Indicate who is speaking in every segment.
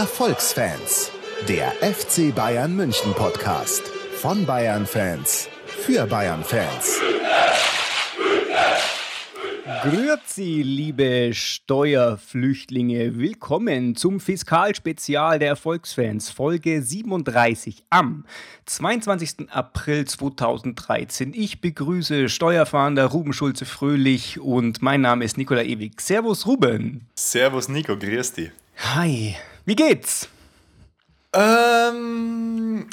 Speaker 1: Erfolgsfans, der FC Bayern München Podcast von Bayern Fans für Bayern Fans.
Speaker 2: Grüezi, liebe Steuerflüchtlinge. Willkommen zum Fiskalspezial der Erfolgsfans, Folge 37 am 22. April 2013. Ich begrüße Steuerfahnder Ruben Schulze-Fröhlich und mein Name ist Nikola Ewig. Servus, Ruben.
Speaker 3: Servus, Nico, grüß dich.
Speaker 2: Hi, wie geht's?
Speaker 3: Ähm,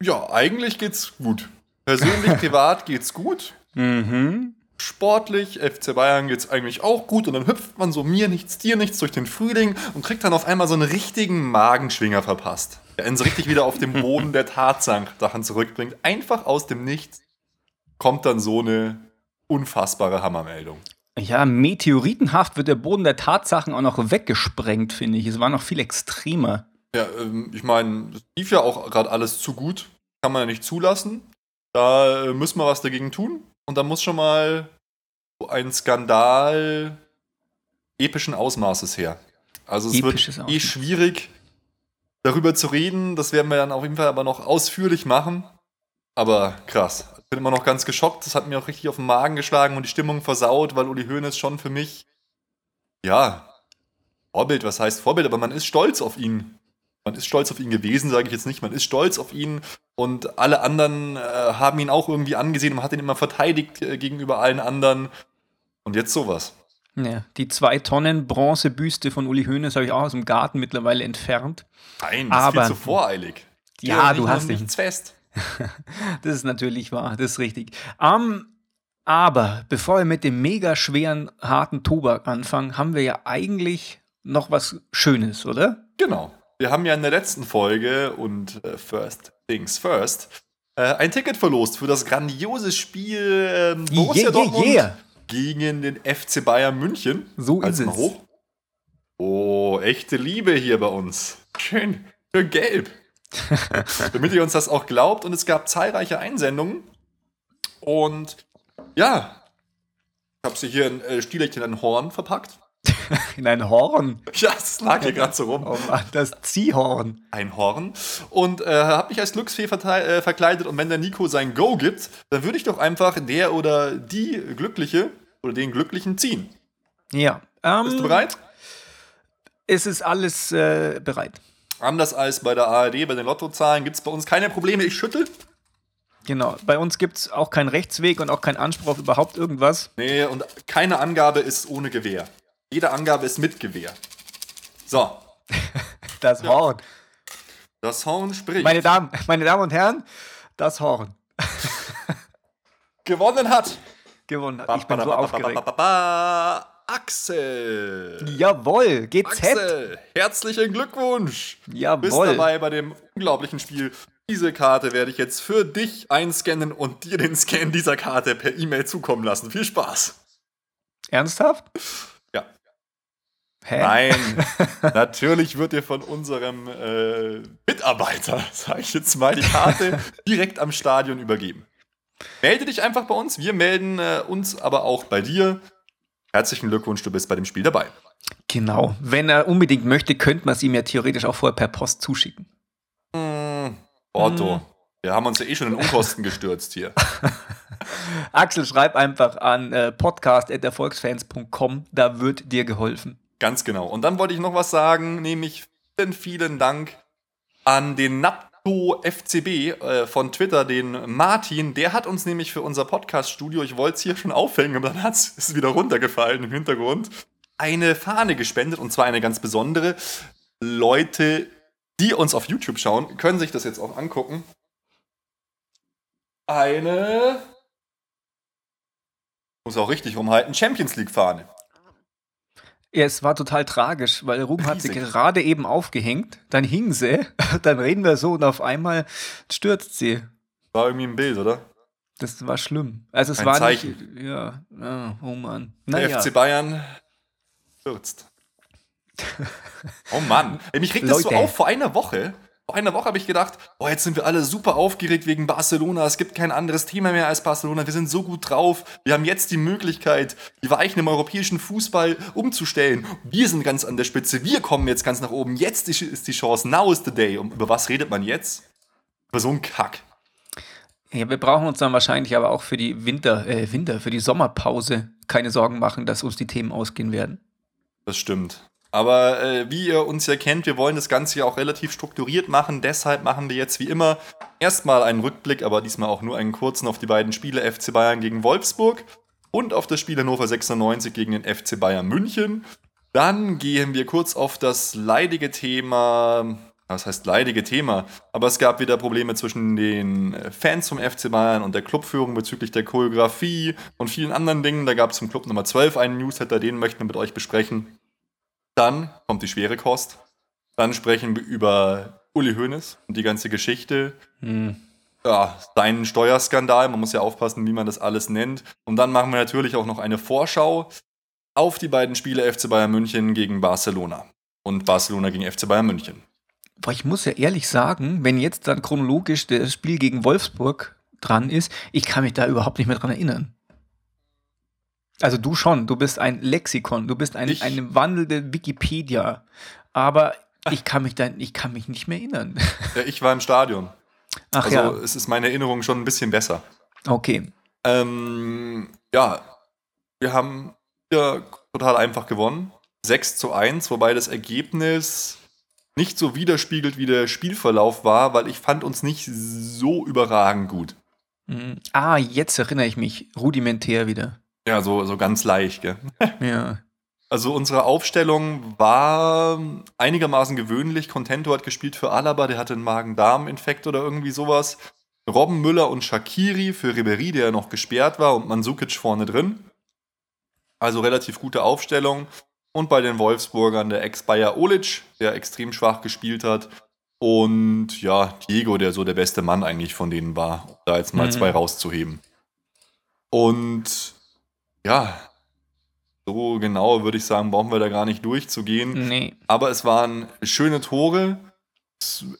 Speaker 3: ja, eigentlich geht's gut. Persönlich, privat geht's gut.
Speaker 2: Mhm.
Speaker 3: Sportlich, FC Bayern geht's eigentlich auch gut und dann hüpft man so mir nichts, dir nichts durch den Frühling und kriegt dann auf einmal so einen richtigen Magenschwinger verpasst, der einen so richtig wieder auf den Boden der Tatsachen zurückbringt. Einfach aus dem Nichts kommt dann so eine unfassbare Hammermeldung.
Speaker 2: Ja, meteoritenhaft wird der Boden der Tatsachen auch noch weggesprengt, finde ich. Es war noch viel extremer.
Speaker 3: Ja, ähm, ich meine, es lief ja auch gerade alles zu gut. Kann man ja nicht zulassen. Da äh, müssen wir was dagegen tun. Und da muss schon mal so ein Skandal epischen Ausmaßes her. Also es
Speaker 2: Episches
Speaker 3: wird eh
Speaker 2: Ausmaß.
Speaker 3: schwierig, darüber zu reden. Das werden wir dann auf jeden Fall aber noch ausführlich machen. Aber krass. Ich bin immer noch ganz geschockt. Das hat mir auch richtig auf den Magen geschlagen und die Stimmung versaut, weil Uli Hoeneß schon für mich, ja, Vorbild, was heißt Vorbild, aber man ist stolz auf ihn. Man ist stolz auf ihn gewesen, sage ich jetzt nicht. Man ist stolz auf ihn und alle anderen äh, haben ihn auch irgendwie angesehen. Man hat ihn immer verteidigt äh, gegenüber allen anderen. Und jetzt sowas.
Speaker 2: Ja, die zwei Tonnen Bronzebüste von Uli Hoeneß habe ich auch aus dem Garten mittlerweile entfernt.
Speaker 3: Nein, das
Speaker 2: Aber-
Speaker 3: ist viel zu voreilig. Die
Speaker 2: Ja, du hast
Speaker 3: nichts fest.
Speaker 2: Das ist natürlich wahr, das ist richtig. Ähm, aber bevor wir mit dem mega schweren, harten Tobak anfangen, haben wir ja eigentlich noch was Schönes, oder?
Speaker 3: Genau. Wir haben ja in der letzten Folge und äh, First Things First äh, ein Ticket verlost für das grandiose Spiel ähm, Borussia
Speaker 2: Yeah,
Speaker 3: Dortmund
Speaker 2: yeah.
Speaker 3: gegen den FC Bayern München.
Speaker 2: So
Speaker 3: Halt's
Speaker 2: ist
Speaker 3: mal
Speaker 2: es.
Speaker 3: hoch. Oh, echte Liebe hier bei uns. Schön. Schön gelb. Damit ihr uns das auch glaubt. Und es gab zahlreiche Einsendungen. Und ja, ich habe sie hier in äh, Stielchen in ein Horn verpackt.
Speaker 2: In ein Horn.
Speaker 3: Ja, es lag hier gerade so rum.
Speaker 2: Oh Mann, das Ziehhorn.
Speaker 3: ein Horn und äh, habe mich als Glücksfee äh, verkleidet und wenn der Nico sein Go gibt, dann würde ich doch einfach der oder die Glückliche oder den Glücklichen ziehen.
Speaker 2: Ja. Ähm,
Speaker 3: Bist du bereit?
Speaker 2: Es ist alles äh, bereit.
Speaker 3: Anders als bei der ARD, bei den Lottozahlen gibt es bei uns keine Probleme. Ich schüttel.
Speaker 2: Genau. Bei uns gibt es auch keinen Rechtsweg und auch keinen Anspruch auf überhaupt irgendwas.
Speaker 3: Nee, und keine Angabe ist ohne Gewehr. Jede Angabe ist mit Gewehr. So,
Speaker 2: Das Horn.
Speaker 3: das Horn spricht.
Speaker 2: Meine Damen, meine Damen und Herren, das Horn.
Speaker 3: Gewonnen hat.
Speaker 2: Gewonnen hat. Ich bin so aufgeregt.
Speaker 3: Axel.
Speaker 2: Jawohl, GZ.
Speaker 3: Axel, herzlichen Glückwunsch. bist
Speaker 2: Jawohl.
Speaker 3: dabei bei dem unglaublichen Spiel. Diese Karte werde ich jetzt für dich einscannen und dir den Scan dieser Karte per E-Mail zukommen lassen. Viel Spaß.
Speaker 2: Ernsthaft?
Speaker 3: Ja.
Speaker 2: Hä?
Speaker 3: Nein, natürlich wird dir von unserem äh, Mitarbeiter, sage ich jetzt mal, die Karte direkt am Stadion übergeben. Melde dich einfach bei uns. Wir melden äh, uns aber auch bei dir. Herzlichen Glückwunsch, du bist bei dem Spiel dabei.
Speaker 2: Genau. Wenn er unbedingt möchte, könnte man es ihm ja theoretisch auch vorher per Post zuschicken.
Speaker 3: Hm, Otto, wir haben uns ja eh schon in Unkosten gestürzt hier.
Speaker 2: Axel, schreib einfach an äh, podcast.erfolgsfans.com, da wird dir geholfen.
Speaker 3: Ganz genau. Und dann wollte ich noch was sagen, nämlich vielen, vielen Dank an den FCB äh, von Twitter, den Martin. Der hat uns nämlich für unser Podcast-Studio, ich wollte es hier schon aufhängen, aber dann hat's, ist es wieder runtergefallen im Hintergrund, eine Fahne gespendet und zwar eine ganz besondere. Leute, die uns auf YouTube schauen, können sich das jetzt auch angucken. Eine. Muss auch richtig rumhalten. Champions League-Fahne.
Speaker 2: Ja, es war total tragisch, weil Ruben hat sie gerade eben aufgehängt, dann hing sie, dann reden wir so und auf einmal stürzt sie.
Speaker 3: War irgendwie ein Bild, oder?
Speaker 2: Das war schlimm. Also es
Speaker 3: Ein
Speaker 2: war
Speaker 3: Zeichen.
Speaker 2: nicht. Ja, ja, oh Mann.
Speaker 3: Der
Speaker 2: Naja.
Speaker 3: FC Bayern stürzt. Oh Mann. Ey, mich regt das so
Speaker 2: Leute.
Speaker 3: auf. Vor einer Woche, Vor einer Woche habe ich gedacht, oh, jetzt sind wir alle super aufgeregt wegen Barcelona. Es gibt kein anderes Thema mehr als Barcelona. Wir sind so gut drauf. Wir haben jetzt die Möglichkeit, die Weichen im europäischen Fußball umzustellen. Wir sind ganz an der Spitze. Wir kommen jetzt ganz nach oben. Jetzt ist die Chance. Now is the day. Und über was redet man jetzt? Über so einen Kack.
Speaker 2: Ja, wir brauchen uns dann wahrscheinlich aber auch für die Winter, äh, Winter, für die Sommerpause keine Sorgen machen, dass uns die Themen ausgehen werden.
Speaker 3: Das stimmt. Aber äh, wie ihr uns ja kennt, wir wollen das Ganze ja auch relativ strukturiert machen. Deshalb machen wir jetzt wie immer erstmal einen Rückblick, aber diesmal auch nur einen kurzen auf die beiden Spiele FC Bayern gegen Wolfsburg und auf das Spiel Hannover 96 gegen den FC Bayern München. Dann gehen wir kurz auf das leidige Thema, was heißt leidige Thema, aber es gab wieder Probleme zwischen den Fans vom FC Bayern und der Clubführung bezüglich der Choreografie und vielen anderen Dingen. Da gab es zum Club Nummer 12 einen Newsletter, den möchten wir mit euch besprechen. Dann kommt die schwere Kost. Dann sprechen wir über Uli Hoeneß und die ganze Geschichte. Hm. Ja, seinen Steuerskandal. Man muss ja aufpassen, wie man das alles nennt. Und dann machen wir natürlich auch noch eine Vorschau auf die beiden Spiele FC Bayern München gegen Barcelona und Barcelona gegen FC Bayern München.
Speaker 2: Boah, ich muss ja ehrlich sagen, wenn jetzt dann chronologisch das Spiel gegen Wolfsburg dran ist, ich kann mich da überhaupt nicht mehr dran erinnern. Also du schon, du bist ein Lexikon, du bist ein, eine wandelnde Wikipedia. Aber ich kann mich da, ich kann mich nicht mehr erinnern.
Speaker 3: Ja, ich war im Stadion. Ach also ja. es ist meine Erinnerung schon ein bisschen besser.
Speaker 2: Okay.
Speaker 3: Ähm, ja, wir haben ja total einfach gewonnen. 6 zu 1, wobei das Ergebnis nicht so widerspiegelt, wie der Spielverlauf war, weil ich fand uns nicht so überragend gut.
Speaker 2: Mhm. Ah, jetzt erinnere ich mich rudimentär wieder.
Speaker 3: Ja, so, so ganz leicht, gell?
Speaker 2: Ja.
Speaker 3: Also unsere Aufstellung war einigermaßen gewöhnlich. Contento hat gespielt für Alaba, der hatte einen Magen-Darm-Infekt oder irgendwie sowas. Robben Müller und Shakiri für Ribery, der ja noch gesperrt war, und Mansukic vorne drin. Also relativ gute Aufstellung. Und bei den Wolfsburgern der Ex-Bayer Olic, der extrem schwach gespielt hat. Und ja, Diego, der so der beste Mann eigentlich von denen war, um da jetzt mal mhm. zwei rauszuheben. Und ja, so genau würde ich sagen, brauchen wir da gar nicht durchzugehen.
Speaker 2: Nee.
Speaker 3: Aber es waren schöne Tore.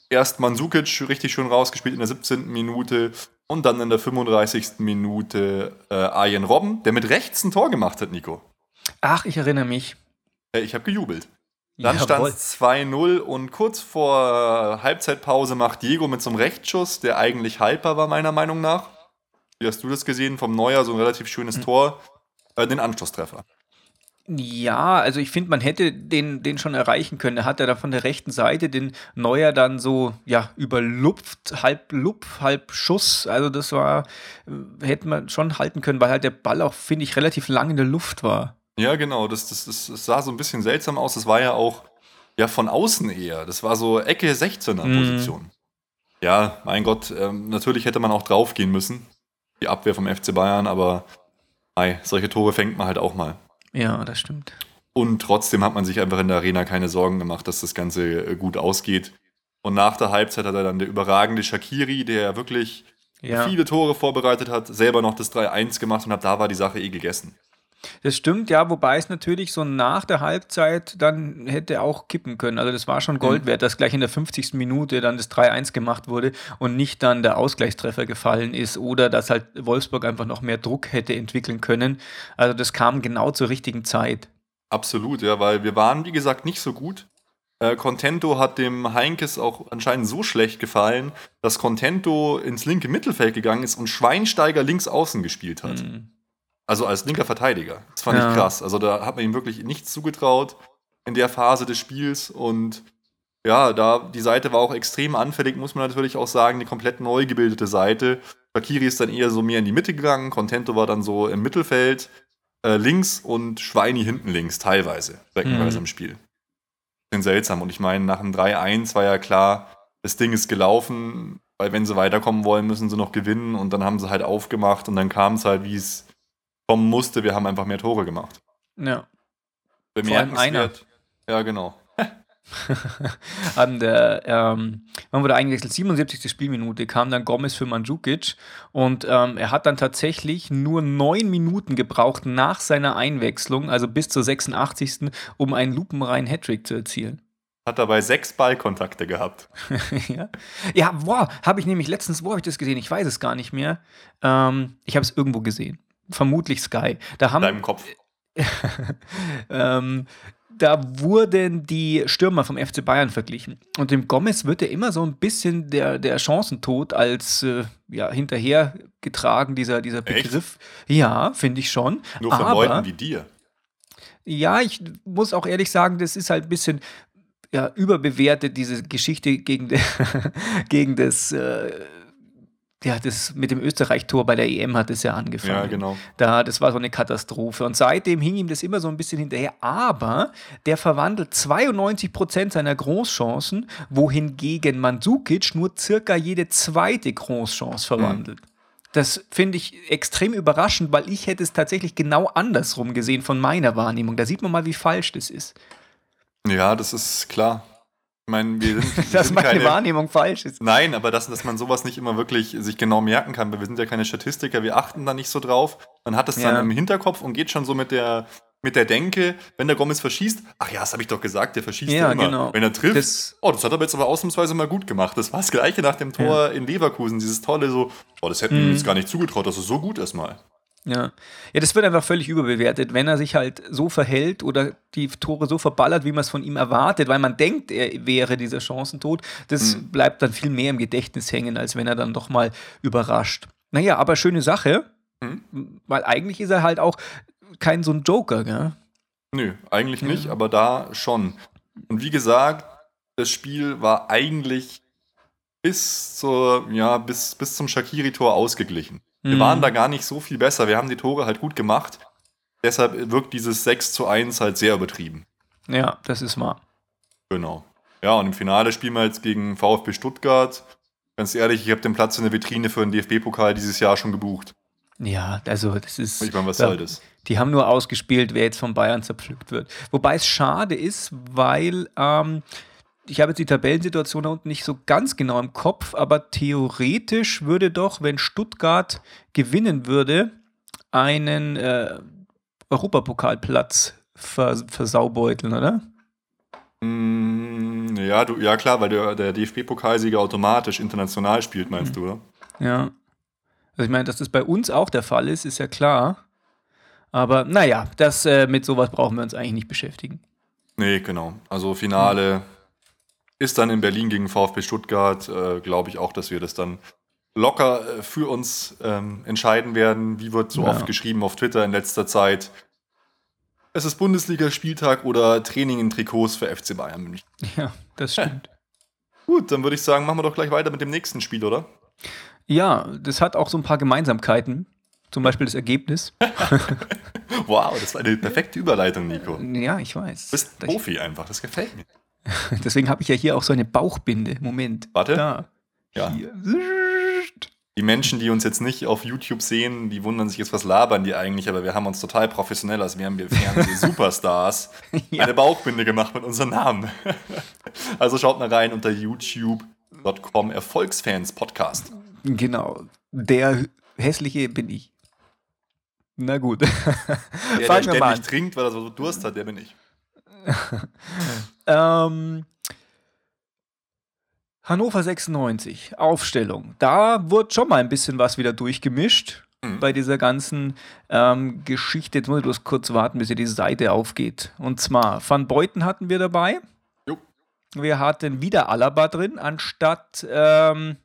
Speaker 3: Erst Mansukic richtig schön rausgespielt in der 17. Minute und dann in der 35. Minute äh, Arjen Robben, der mit rechts ein Tor gemacht hat, Nico.
Speaker 2: Ach, ich erinnere mich.
Speaker 3: Äh, ich habe gejubelt. Dann stand es 2-0 und kurz vor Halbzeitpause macht Diego mit so einem Rechtsschuss, der eigentlich haltbar war, meiner Meinung nach. Wie hast du das gesehen? Vom Neuer so ein relativ schönes mhm. Tor äh, den Anschlusstreffer.
Speaker 2: Ja, also ich finde, man hätte den, den schon erreichen können. Er hat ja da von der rechten Seite den Neuer dann so, ja, überlupft, halb Lupf, halb Schuss. Also das war, äh, hätte man schon halten können, weil halt der Ball auch, finde ich, relativ lang in der Luft war.
Speaker 3: Ja, genau, das, das, das, das sah so ein bisschen seltsam aus. Das war ja auch, ja, von außen eher. Das war so Ecke 16er mhm. Position. Ja, mein Gott, ähm, natürlich hätte man auch draufgehen müssen. Die Abwehr vom FC Bayern, aber Ei, solche Tore fängt man halt auch mal.
Speaker 2: Ja, das stimmt.
Speaker 3: Und trotzdem hat man sich einfach in der Arena keine Sorgen gemacht, dass das Ganze äh, gut ausgeht. Und nach der Halbzeit hat er dann der überragende Shakiri, der wirklich ja. viele Tore vorbereitet hat, selber noch das 3-1 gemacht und ab da war die Sache eh gegessen.
Speaker 2: Das stimmt, ja, wobei es natürlich so nach der Halbzeit dann hätte auch kippen können. Also das war schon Gold mhm. wert, dass gleich in der 50. Minute dann das 3-1 gemacht wurde und nicht dann der Ausgleichstreffer gefallen ist oder dass halt Wolfsburg einfach noch mehr Druck hätte entwickeln können. Also das kam genau zur richtigen Zeit.
Speaker 3: Absolut, ja, weil wir waren, wie gesagt, nicht so gut. Äh, Contento hat dem Heinkes auch anscheinend so schlecht gefallen, dass Contento ins linke Mittelfeld gegangen ist und Schweinsteiger links außen gespielt hat. Mhm. Also als linker Verteidiger. Das fand ja. ich krass. Also da hat man ihm wirklich nichts zugetraut in der Phase des Spiels. Und ja, da die Seite war auch extrem anfällig, muss man natürlich auch sagen, die komplett neu gebildete Seite. Bakiri ist dann eher so mehr in die Mitte gegangen, Contento war dann so im Mittelfeld äh, links und Schweini hinten links, teilweise, streckenweise mhm. im Spiel. Bisschen seltsam. Und ich meine, nach dem 3-1 war ja klar, das Ding ist gelaufen, weil wenn sie weiterkommen wollen, müssen sie noch gewinnen und dann haben sie halt aufgemacht und dann kam es halt, wie es kommen musste. Wir haben einfach mehr Tore gemacht.
Speaker 2: Ja.
Speaker 3: Bemerkenswert. Ja, genau.
Speaker 2: An der, ähm, man wurde eingewechselt, 77. Spielminute kam dann Gomez für Mandzukic und ähm, er hat dann tatsächlich nur neun Minuten gebraucht nach seiner Einwechslung, also bis zur 86. um einen lupenreinen Hattrick zu erzielen.
Speaker 3: Hat dabei sechs Ballkontakte gehabt.
Speaker 2: ja, ja boah, habe ich nämlich letztens, wo habe ich das gesehen? Ich weiß es gar nicht mehr. Ähm, ich habe es irgendwo gesehen. Vermutlich Sky. Da haben,
Speaker 3: In deinem Kopf.
Speaker 2: ähm, da wurden die Stürmer vom FC Bayern verglichen. Und dem Gomez wird ja immer so ein bisschen der, der Chancentod als äh, ja, hinterhergetragen, dieser, dieser
Speaker 3: Echt?
Speaker 2: Begriff. Ja, finde ich schon.
Speaker 3: Nur von
Speaker 2: Aber,
Speaker 3: Leuten wie dir.
Speaker 2: ja, ich muss auch ehrlich sagen, das ist halt ein bisschen ja, überbewertet, diese Geschichte gegen, de, gegen das. Äh, ja, das mit dem Österreich-Tor bei der EM hat es ja angefangen.
Speaker 3: Ja, genau.
Speaker 2: Da, das war so eine Katastrophe. Und seitdem hing ihm das immer so ein bisschen hinterher. Aber der verwandelt 92 Prozent seiner Großchancen, wohingegen Mandzukic nur circa jede zweite Großchance verwandelt. Das finde ich extrem überraschend, weil ich hätte es tatsächlich genau andersrum gesehen von meiner Wahrnehmung. Da sieht man mal, wie falsch das ist.
Speaker 3: Ja, das ist klar. Ich meine, wir sind, wir
Speaker 2: Dass
Speaker 3: sind
Speaker 2: meine
Speaker 3: keine,
Speaker 2: Wahrnehmung falsch ist.
Speaker 3: Nein, aber dass, dass man sowas nicht immer wirklich sich genau merken kann, weil wir sind ja keine Statistiker, wir achten da nicht so drauf. Man hat es dann
Speaker 2: Ja.
Speaker 3: im Hinterkopf und geht schon so mit der, mit der Denke, wenn der Gomez verschießt, ach ja, das habe ich doch gesagt, der verschießt
Speaker 2: Ja,
Speaker 3: ja, immer.
Speaker 2: genau.
Speaker 3: Wenn er trifft,
Speaker 2: Das-
Speaker 3: oh, das hat er jetzt aber ausnahmsweise mal gut gemacht. Das war das gleiche nach dem Tor in Leverkusen, dieses tolle so, oh, das hätten wir
Speaker 2: Mhm.
Speaker 3: jetzt gar nicht zugetraut, dass es so gut ist mal.
Speaker 2: Ja. ja, das wird einfach völlig überbewertet, wenn er sich halt so verhält oder die Tore so verballert, wie man es von ihm erwartet, weil man denkt, er wäre dieser Chancentod. Das
Speaker 3: Mhm.
Speaker 2: bleibt dann viel mehr im Gedächtnis hängen, als wenn er dann doch mal überrascht. Naja, aber schöne Sache,
Speaker 3: Mhm.
Speaker 2: weil eigentlich ist er halt auch kein so ein Joker, gell?
Speaker 3: Nö, eigentlich nicht, aber da schon. Und wie gesagt, das Spiel war eigentlich bis zur, ja, bis, bis zum Shakiri-Tor ausgeglichen. Wir
Speaker 2: Mhm.
Speaker 3: waren da gar nicht so viel besser. Wir haben die Tore halt gut gemacht. Deshalb wirkt dieses 6 zu 1 halt sehr übertrieben.
Speaker 2: Ja, das ist wahr.
Speaker 3: Genau. Ja, und im Finale spielen wir jetzt gegen VfB Stuttgart. Ganz ehrlich, ich habe den Platz in der Vitrine für den DFB-Pokal dieses Jahr schon gebucht.
Speaker 2: Ja, also das ist.
Speaker 3: Ich meine, was soll das?
Speaker 2: Die haben nur ausgespielt, wer jetzt von Bayern zerpflückt wird. Wobei es schade ist, weil ähm, ich habe jetzt die Tabellensituation da unten nicht so ganz genau im Kopf, aber theoretisch würde doch, wenn Stuttgart gewinnen würde, einen äh, Europapokalplatz vers versaubeuteln, oder?
Speaker 3: Mm, ja, du, ja, klar, weil der, der DFB-Pokalsieger automatisch international spielt, meinst du, oder?
Speaker 2: Ja. Also ich meine, dass das bei uns auch der Fall ist, ist ja klar. Aber naja, das, äh, mit sowas brauchen wir uns eigentlich nicht beschäftigen.
Speaker 3: Nee, genau. Also Finale ist dann in Berlin gegen VfB Stuttgart. Äh, Glaube ich auch, dass wir das dann locker äh, für uns ähm, entscheiden werden. Wie wird so
Speaker 2: Ja.
Speaker 3: oft geschrieben auf Twitter in letzter Zeit? Es ist Bundesliga-Spieltag oder Training in Trikots für FC Bayern München.
Speaker 2: Ja, das stimmt.
Speaker 3: Gut, dann würde ich sagen, machen wir doch gleich weiter mit dem nächsten Spiel, oder?
Speaker 2: Ja, das hat auch so ein paar Gemeinsamkeiten. Zum Beispiel das Ergebnis.
Speaker 3: Wow, das war eine perfekte Überleitung, Nico. Du
Speaker 2: Ja, ich weiß.
Speaker 3: bist Profi einfach, das gefällt mir.
Speaker 2: Deswegen habe ich ja hier auch so eine Bauchbinde. Moment.
Speaker 3: Warte.
Speaker 2: Da.
Speaker 3: Ja.
Speaker 2: Hier.
Speaker 3: Die Menschen, die uns jetzt nicht auf YouTube sehen, die wundern sich jetzt, was labern die eigentlich, aber wir haben uns total professionell, also wir haben wir Fernseh-Superstars
Speaker 2: Ja.
Speaker 3: eine Bauchbinde gemacht mit unserem Namen. also schaut mal rein unter youtube.com Erfolgsfans Podcast.
Speaker 2: Genau. Der hässliche bin ich. Na gut.
Speaker 3: Der, der ständig trinkt, weil er so Durst hat, der bin ich.
Speaker 2: Ähm, Hannover 96, Aufstellung. Da wurde schon mal ein bisschen was wieder durchgemischt
Speaker 3: Mhm.
Speaker 2: bei dieser ganzen ähm, Geschichte. Jetzt muss ich bloß kurz warten, bis hier die Seite aufgeht. Und zwar, Van Beuten hatten wir dabei.
Speaker 3: Jo.
Speaker 2: Wir hatten wieder Alaba drin, anstatt ähm,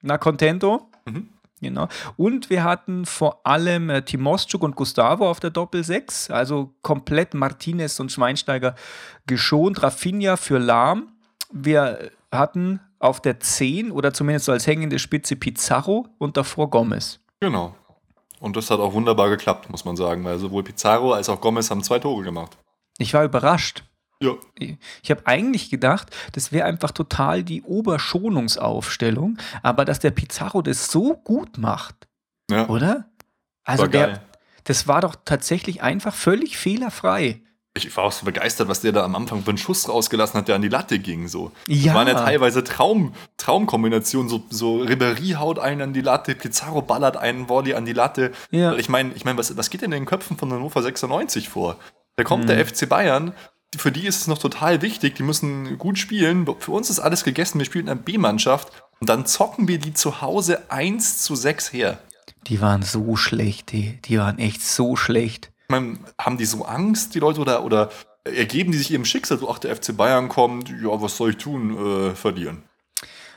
Speaker 2: Na Contento.
Speaker 3: Mhm.
Speaker 2: Genau. Und wir hatten vor allem äh, Timoschuk und Gustavo auf der Doppel 6, also komplett Martinez und Schweinsteiger geschont. Rafinha für Lahm. Wir hatten auf der 10 oder zumindest so als hängende Spitze Pizarro und davor Gomez.
Speaker 3: Genau. Und das hat auch wunderbar geklappt, muss man sagen, weil sowohl Pizarro als auch Gomez haben zwei Tore gemacht.
Speaker 2: Ich war überrascht.
Speaker 3: Ja.
Speaker 2: Ich habe eigentlich gedacht, das wäre einfach total die Oberschonungsaufstellung, aber dass der Pizarro das so gut macht,
Speaker 3: ja.
Speaker 2: oder? Also
Speaker 3: war
Speaker 2: der, das war doch tatsächlich einfach völlig fehlerfrei.
Speaker 3: Ich war auch so begeistert, was der da am Anfang für einen Schuss rausgelassen hat, der an die Latte ging. So.
Speaker 2: Ja.
Speaker 3: Das waren ja teilweise Traum, Traumkombinationen. So, so Ribéry haut einen an die Latte, Pizarro ballert einen Volley an die Latte.
Speaker 2: Ja.
Speaker 3: Ich meine, ich mein, was, was geht denn in den Köpfen von Hannover 96 vor? Da kommt
Speaker 2: Mhm.
Speaker 3: der FC Bayern, für die ist es noch total wichtig, die müssen gut spielen. Für uns ist alles gegessen, wir spielen in einer B-Mannschaft und dann zocken wir die zu Hause 1 zu 6 her.
Speaker 2: Die waren so schlecht, die, die waren echt so schlecht.
Speaker 3: Meine, haben die so Angst, die Leute, oder, oder ergeben die sich ihrem Schicksal, so, ach, der FC Bayern kommt, ja, was soll ich tun, äh, verlieren?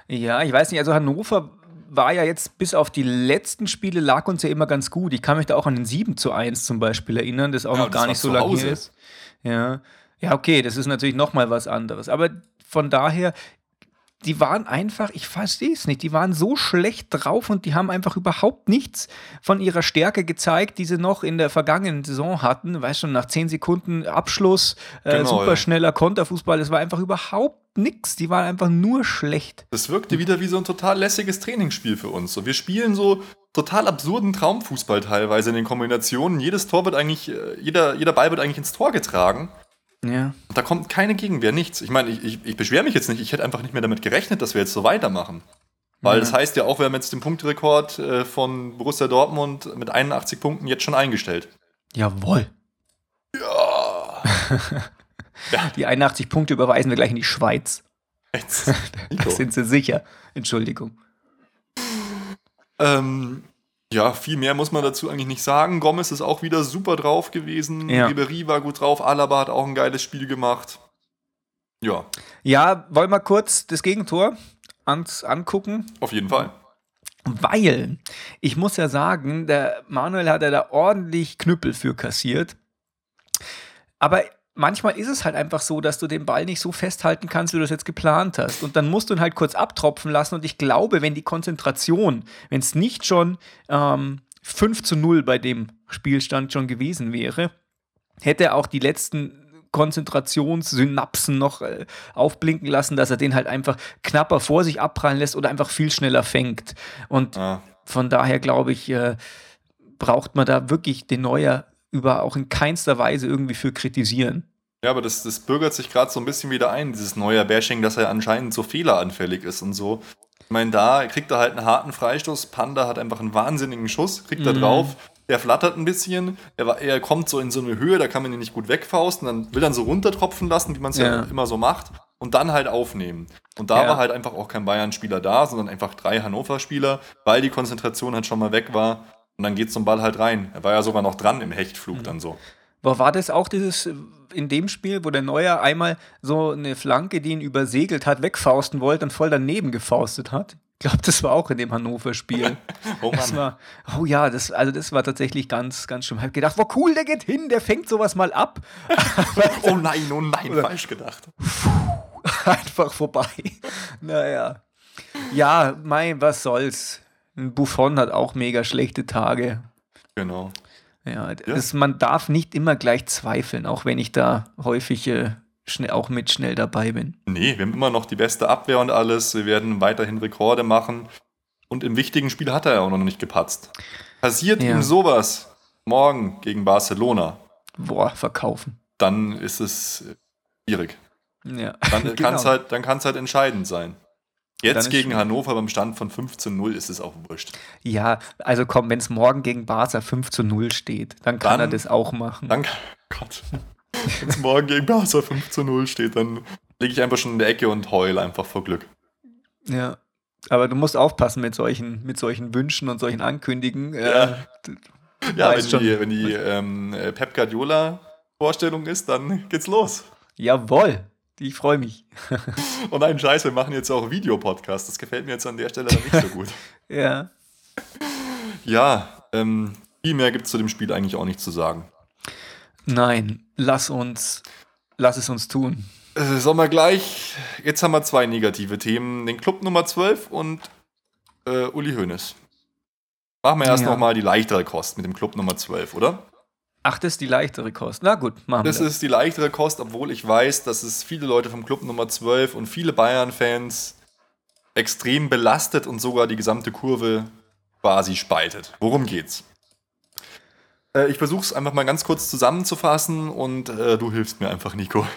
Speaker 2: Ja, ich weiß nicht, also Hannover war ja jetzt bis auf die letzten Spiele lag uns ja immer ganz gut. Ich kann mich da auch an den 7 zu 1 zum Beispiel erinnern, das auch ja, noch gar nicht so lange ist. Ja. Ja, okay, das ist natürlich nochmal was anderes. Aber von daher, die waren einfach, ich verstehe es nicht, die waren so schlecht drauf und die haben einfach überhaupt nichts von ihrer Stärke gezeigt, die sie noch in der vergangenen Saison hatten. Weißt schon, nach 10 Sekunden Abschluss, äh, genau, superschneller ja. Konterfußball, das war einfach überhaupt nichts. Die waren einfach nur schlecht.
Speaker 3: Das wirkte wieder wie so ein total lässiges Trainingsspiel für uns. So, wir spielen so total absurden Traumfußball teilweise in den Kombinationen. Jedes Tor wird eigentlich, äh, jeder, jeder Ball wird eigentlich ins Tor getragen. Ja. Da kommt keine Gegenwehr, nichts. Ich meine, ich, ich, ich beschwere mich jetzt nicht. Ich hätte einfach nicht mehr damit gerechnet, dass wir jetzt so weitermachen. Weil ja. das heißt ja auch, wir haben jetzt den Punkterekord äh, von Borussia Dortmund mit 81 Punkten jetzt schon eingestellt.
Speaker 2: Jawohl. Ja. ja. Die 81 Punkte überweisen wir gleich in die Schweiz. Jetzt. da sind sie sicher. Entschuldigung.
Speaker 3: Ähm, ja, viel mehr muss man dazu eigentlich nicht sagen. Gomez ist auch wieder super drauf gewesen. Ja. Ribery war gut drauf. Alaba hat auch ein geiles Spiel gemacht. Ja.
Speaker 2: Ja, wollen wir kurz das Gegentor ans angucken?
Speaker 3: Auf jeden Fall.
Speaker 2: Weil, ich muss ja sagen, der Manuel hat ja da ordentlich Knüppel für kassiert. Aber manchmal ist es halt einfach so, dass du den Ball nicht so festhalten kannst, wie du es jetzt geplant hast. Und dann musst du ihn halt kurz abtropfen lassen. Und ich glaube, wenn die Konzentration, wenn es nicht schon ähm, 5 zu 0 bei dem Spielstand schon gewesen wäre, hätte er auch die letzten Konzentrationssynapsen noch äh, aufblinken lassen, dass er den halt einfach knapper vor sich abprallen lässt oder einfach viel schneller fängt. Und ah. von daher glaube ich, äh, braucht man da wirklich den Neuer über auch in keinster Weise irgendwie für kritisieren.
Speaker 3: Ja, aber das, das bürgert sich gerade so ein bisschen wieder ein, dieses neue Bashing, dass er anscheinend so fehleranfällig ist und so. Ich meine, da kriegt er halt einen harten Freistoß. Panda hat einfach einen wahnsinnigen Schuss, kriegt er mhm. drauf. Er flattert ein bisschen, er, er kommt so in so eine Höhe, da kann man ihn nicht gut wegfausten, dann will er so runtertropfen lassen, wie man es ja. ja. immer so macht, und dann halt aufnehmen. Und da ja. war halt einfach auch kein Bayern-Spieler da, sondern einfach drei Hannover-Spieler, weil die Konzentration halt schon mal weg war. Und dann geht zum Ball halt rein. Er war ja sogar noch dran im Hechtflug mhm. dann so.
Speaker 2: Boah, war das auch dieses in dem Spiel, wo der Neuer einmal so eine Flanke, die ihn übersegelt hat, wegfausten wollte und voll daneben gefaustet hat? Ich glaube, das war auch in dem Hannover-Spiel. oh Mann. War, oh ja, das, also das war tatsächlich ganz, ganz schlimm. Ich habe gedacht, wow, cool, der geht hin, der fängt sowas mal ab.
Speaker 3: oh nein, oh nein, Oder, falsch gedacht.
Speaker 2: einfach vorbei. Naja. Ja, mein, was soll's. Buffon hat auch mega schlechte Tage.
Speaker 3: Genau.
Speaker 2: Ja, ja. Das, man darf nicht immer gleich zweifeln, auch wenn ich da häufig äh, schnell, auch mit schnell dabei bin.
Speaker 3: Nee, wir haben immer noch die beste Abwehr und alles. Wir werden weiterhin Rekorde machen. Und im wichtigen Spiel hat er ja auch noch nicht gepatzt. Passiert ja. ihm sowas morgen gegen Barcelona.
Speaker 2: Boah, verkaufen.
Speaker 3: Dann ist es schwierig. Ja. Dann genau. kann es halt, halt entscheidend sein. Jetzt gegen Hannover beim Stand von 5 zu 0 ist es auch wurscht.
Speaker 2: Ja, also komm, wenn es morgen gegen Barca 5 zu 0 steht, dann kann dann, er das auch machen.
Speaker 3: Dann, Gott, wenn es morgen gegen Barca 5 zu 0 steht, dann lege ich einfach schon in der Ecke und heule einfach vor Glück.
Speaker 2: Ja, aber du musst aufpassen mit solchen, mit solchen Wünschen und solchen Ankündigen.
Speaker 3: Ja, äh, ja wenn, schon. die, wenn die ähm, Pep Guardiola Vorstellung ist, dann geht's los.
Speaker 2: Jawohl. Ich freue mich.
Speaker 3: Und ein Scheiß, wir machen jetzt auch Videopodcast. Das gefällt mir jetzt an der Stelle nicht so gut.
Speaker 2: ja.
Speaker 3: Ja, ähm, viel mehr gibt es zu dem Spiel eigentlich auch nicht zu sagen.
Speaker 2: Nein, lass uns, lass es uns tun.
Speaker 3: Äh, sollen wir gleich, jetzt haben wir zwei negative Themen, den Club Nummer 12 und äh, Uli Hoeneß. Machen wir erst ja. nochmal die leichtere Kost mit dem Club Nummer 12, oder?
Speaker 2: Ach, das ist die leichtere Kost. Na gut,
Speaker 3: machen wir das. Das ist die leichtere Kost, obwohl ich weiß, dass es viele Leute vom Club Nummer 12 und viele Bayern-Fans extrem belastet und sogar die gesamte Kurve quasi spaltet. Worum geht's? Äh, ich versuche es einfach mal ganz kurz zusammenzufassen und äh, du hilfst mir einfach, Nico.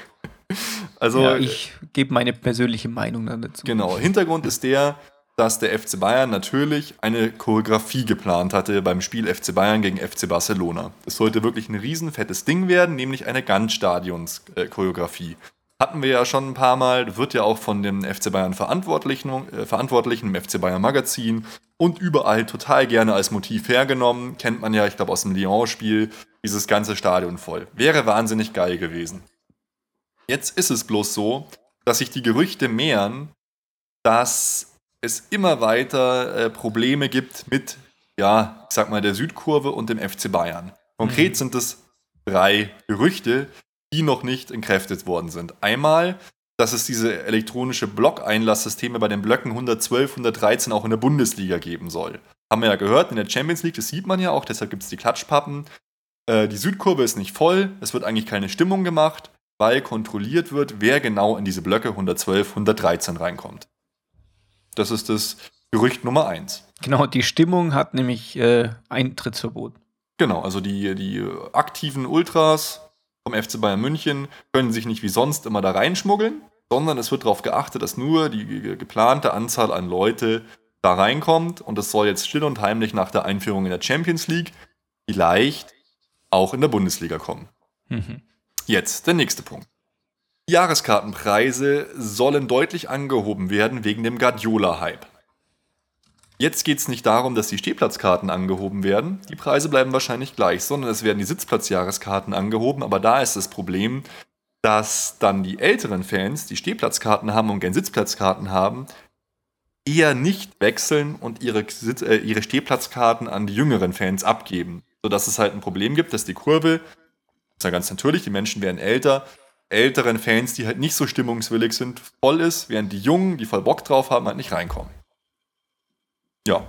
Speaker 2: also, ja, ich gebe meine persönliche Meinung dann dazu.
Speaker 3: Genau, Hintergrund ist der, dass der FC Bayern natürlich eine Choreografie geplant hatte beim Spiel FC Bayern gegen FC Barcelona. Es sollte wirklich ein riesenfettes Ding werden, nämlich eine Ganzstadions-Choreografie. Hatten wir ja schon ein paar Mal, wird ja auch von dem FC Bayern Verantwortlichen, äh, Verantwortlichen im FC Bayern Magazin und überall total gerne als Motiv hergenommen. Kennt man ja, ich glaube, aus dem Lyon-Spiel, dieses ganze Stadion voll. Wäre wahnsinnig geil gewesen. Jetzt ist es bloß so, dass sich die Gerüchte mehren, dass es immer weiter äh, Probleme gibt mit, ja, ich sag mal, der Südkurve und dem FC Bayern. Konkret mhm. sind es drei Gerüchte, die noch nicht entkräftet worden sind. Einmal, dass es diese elektronische Blockeinlasssysteme bei den Blöcken 112, 113 auch in der Bundesliga geben soll. Haben wir ja gehört, in der Champions League, das sieht man ja auch, deshalb gibt es die Klatschpappen. Äh, die Südkurve ist nicht voll, es wird eigentlich keine Stimmung gemacht, weil kontrolliert wird, wer genau in diese Blöcke 112, 113 reinkommt. Das ist das Gerücht Nummer eins.
Speaker 2: Genau, die Stimmung hat nämlich äh, Eintrittsverbot.
Speaker 3: Genau, also die, die aktiven Ultras vom FC Bayern München können sich nicht wie sonst immer da reinschmuggeln, sondern es wird darauf geachtet, dass nur die geplante Anzahl an Leute da reinkommt und es soll jetzt still und heimlich nach der Einführung in der Champions League vielleicht auch in der Bundesliga kommen. Mhm. Jetzt der nächste Punkt. Jahreskartenpreise sollen deutlich angehoben werden wegen dem Guardiola-Hype. Jetzt geht es nicht darum, dass die Stehplatzkarten angehoben werden, die Preise bleiben wahrscheinlich gleich, sondern es werden die Sitzplatzjahreskarten angehoben, aber da ist das Problem, dass dann die älteren Fans, die Stehplatzkarten haben und gern Sitzplatzkarten haben, eher nicht wechseln und ihre, äh, ihre Stehplatzkarten an die jüngeren Fans abgeben. Sodass es halt ein Problem gibt, dass die Kurve, ist ja ganz natürlich, die Menschen werden älter, älteren Fans, die halt nicht so stimmungswillig sind, voll ist, während die Jungen, die voll Bock drauf haben, halt nicht reinkommen. Ja.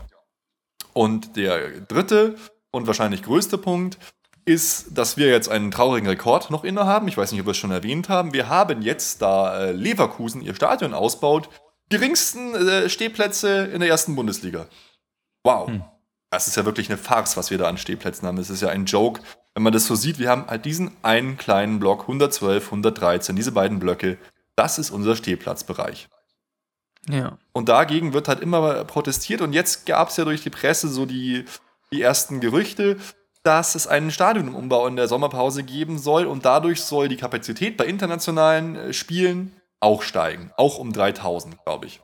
Speaker 3: Und der dritte und wahrscheinlich größte Punkt ist, dass wir jetzt einen traurigen Rekord noch innehaben. Ich weiß nicht, ob wir es schon erwähnt haben. Wir haben jetzt, da äh, Leverkusen ihr Stadion ausbaut, geringsten äh, Stehplätze in der ersten Bundesliga. Wow. Hm. Das ist ja wirklich eine Farce, was wir da an Stehplätzen haben. Das ist ja ein Joke wenn man das so sieht, wir haben halt diesen einen kleinen Block, 112, 113, diese beiden Blöcke, das ist unser Stehplatzbereich. Ja. Und dagegen wird halt immer protestiert und jetzt gab es ja durch die Presse so die, die ersten Gerüchte, dass es einen Stadionumbau in der Sommerpause geben soll und dadurch soll die Kapazität bei internationalen äh, Spielen auch steigen. Auch um 3000, glaube ich.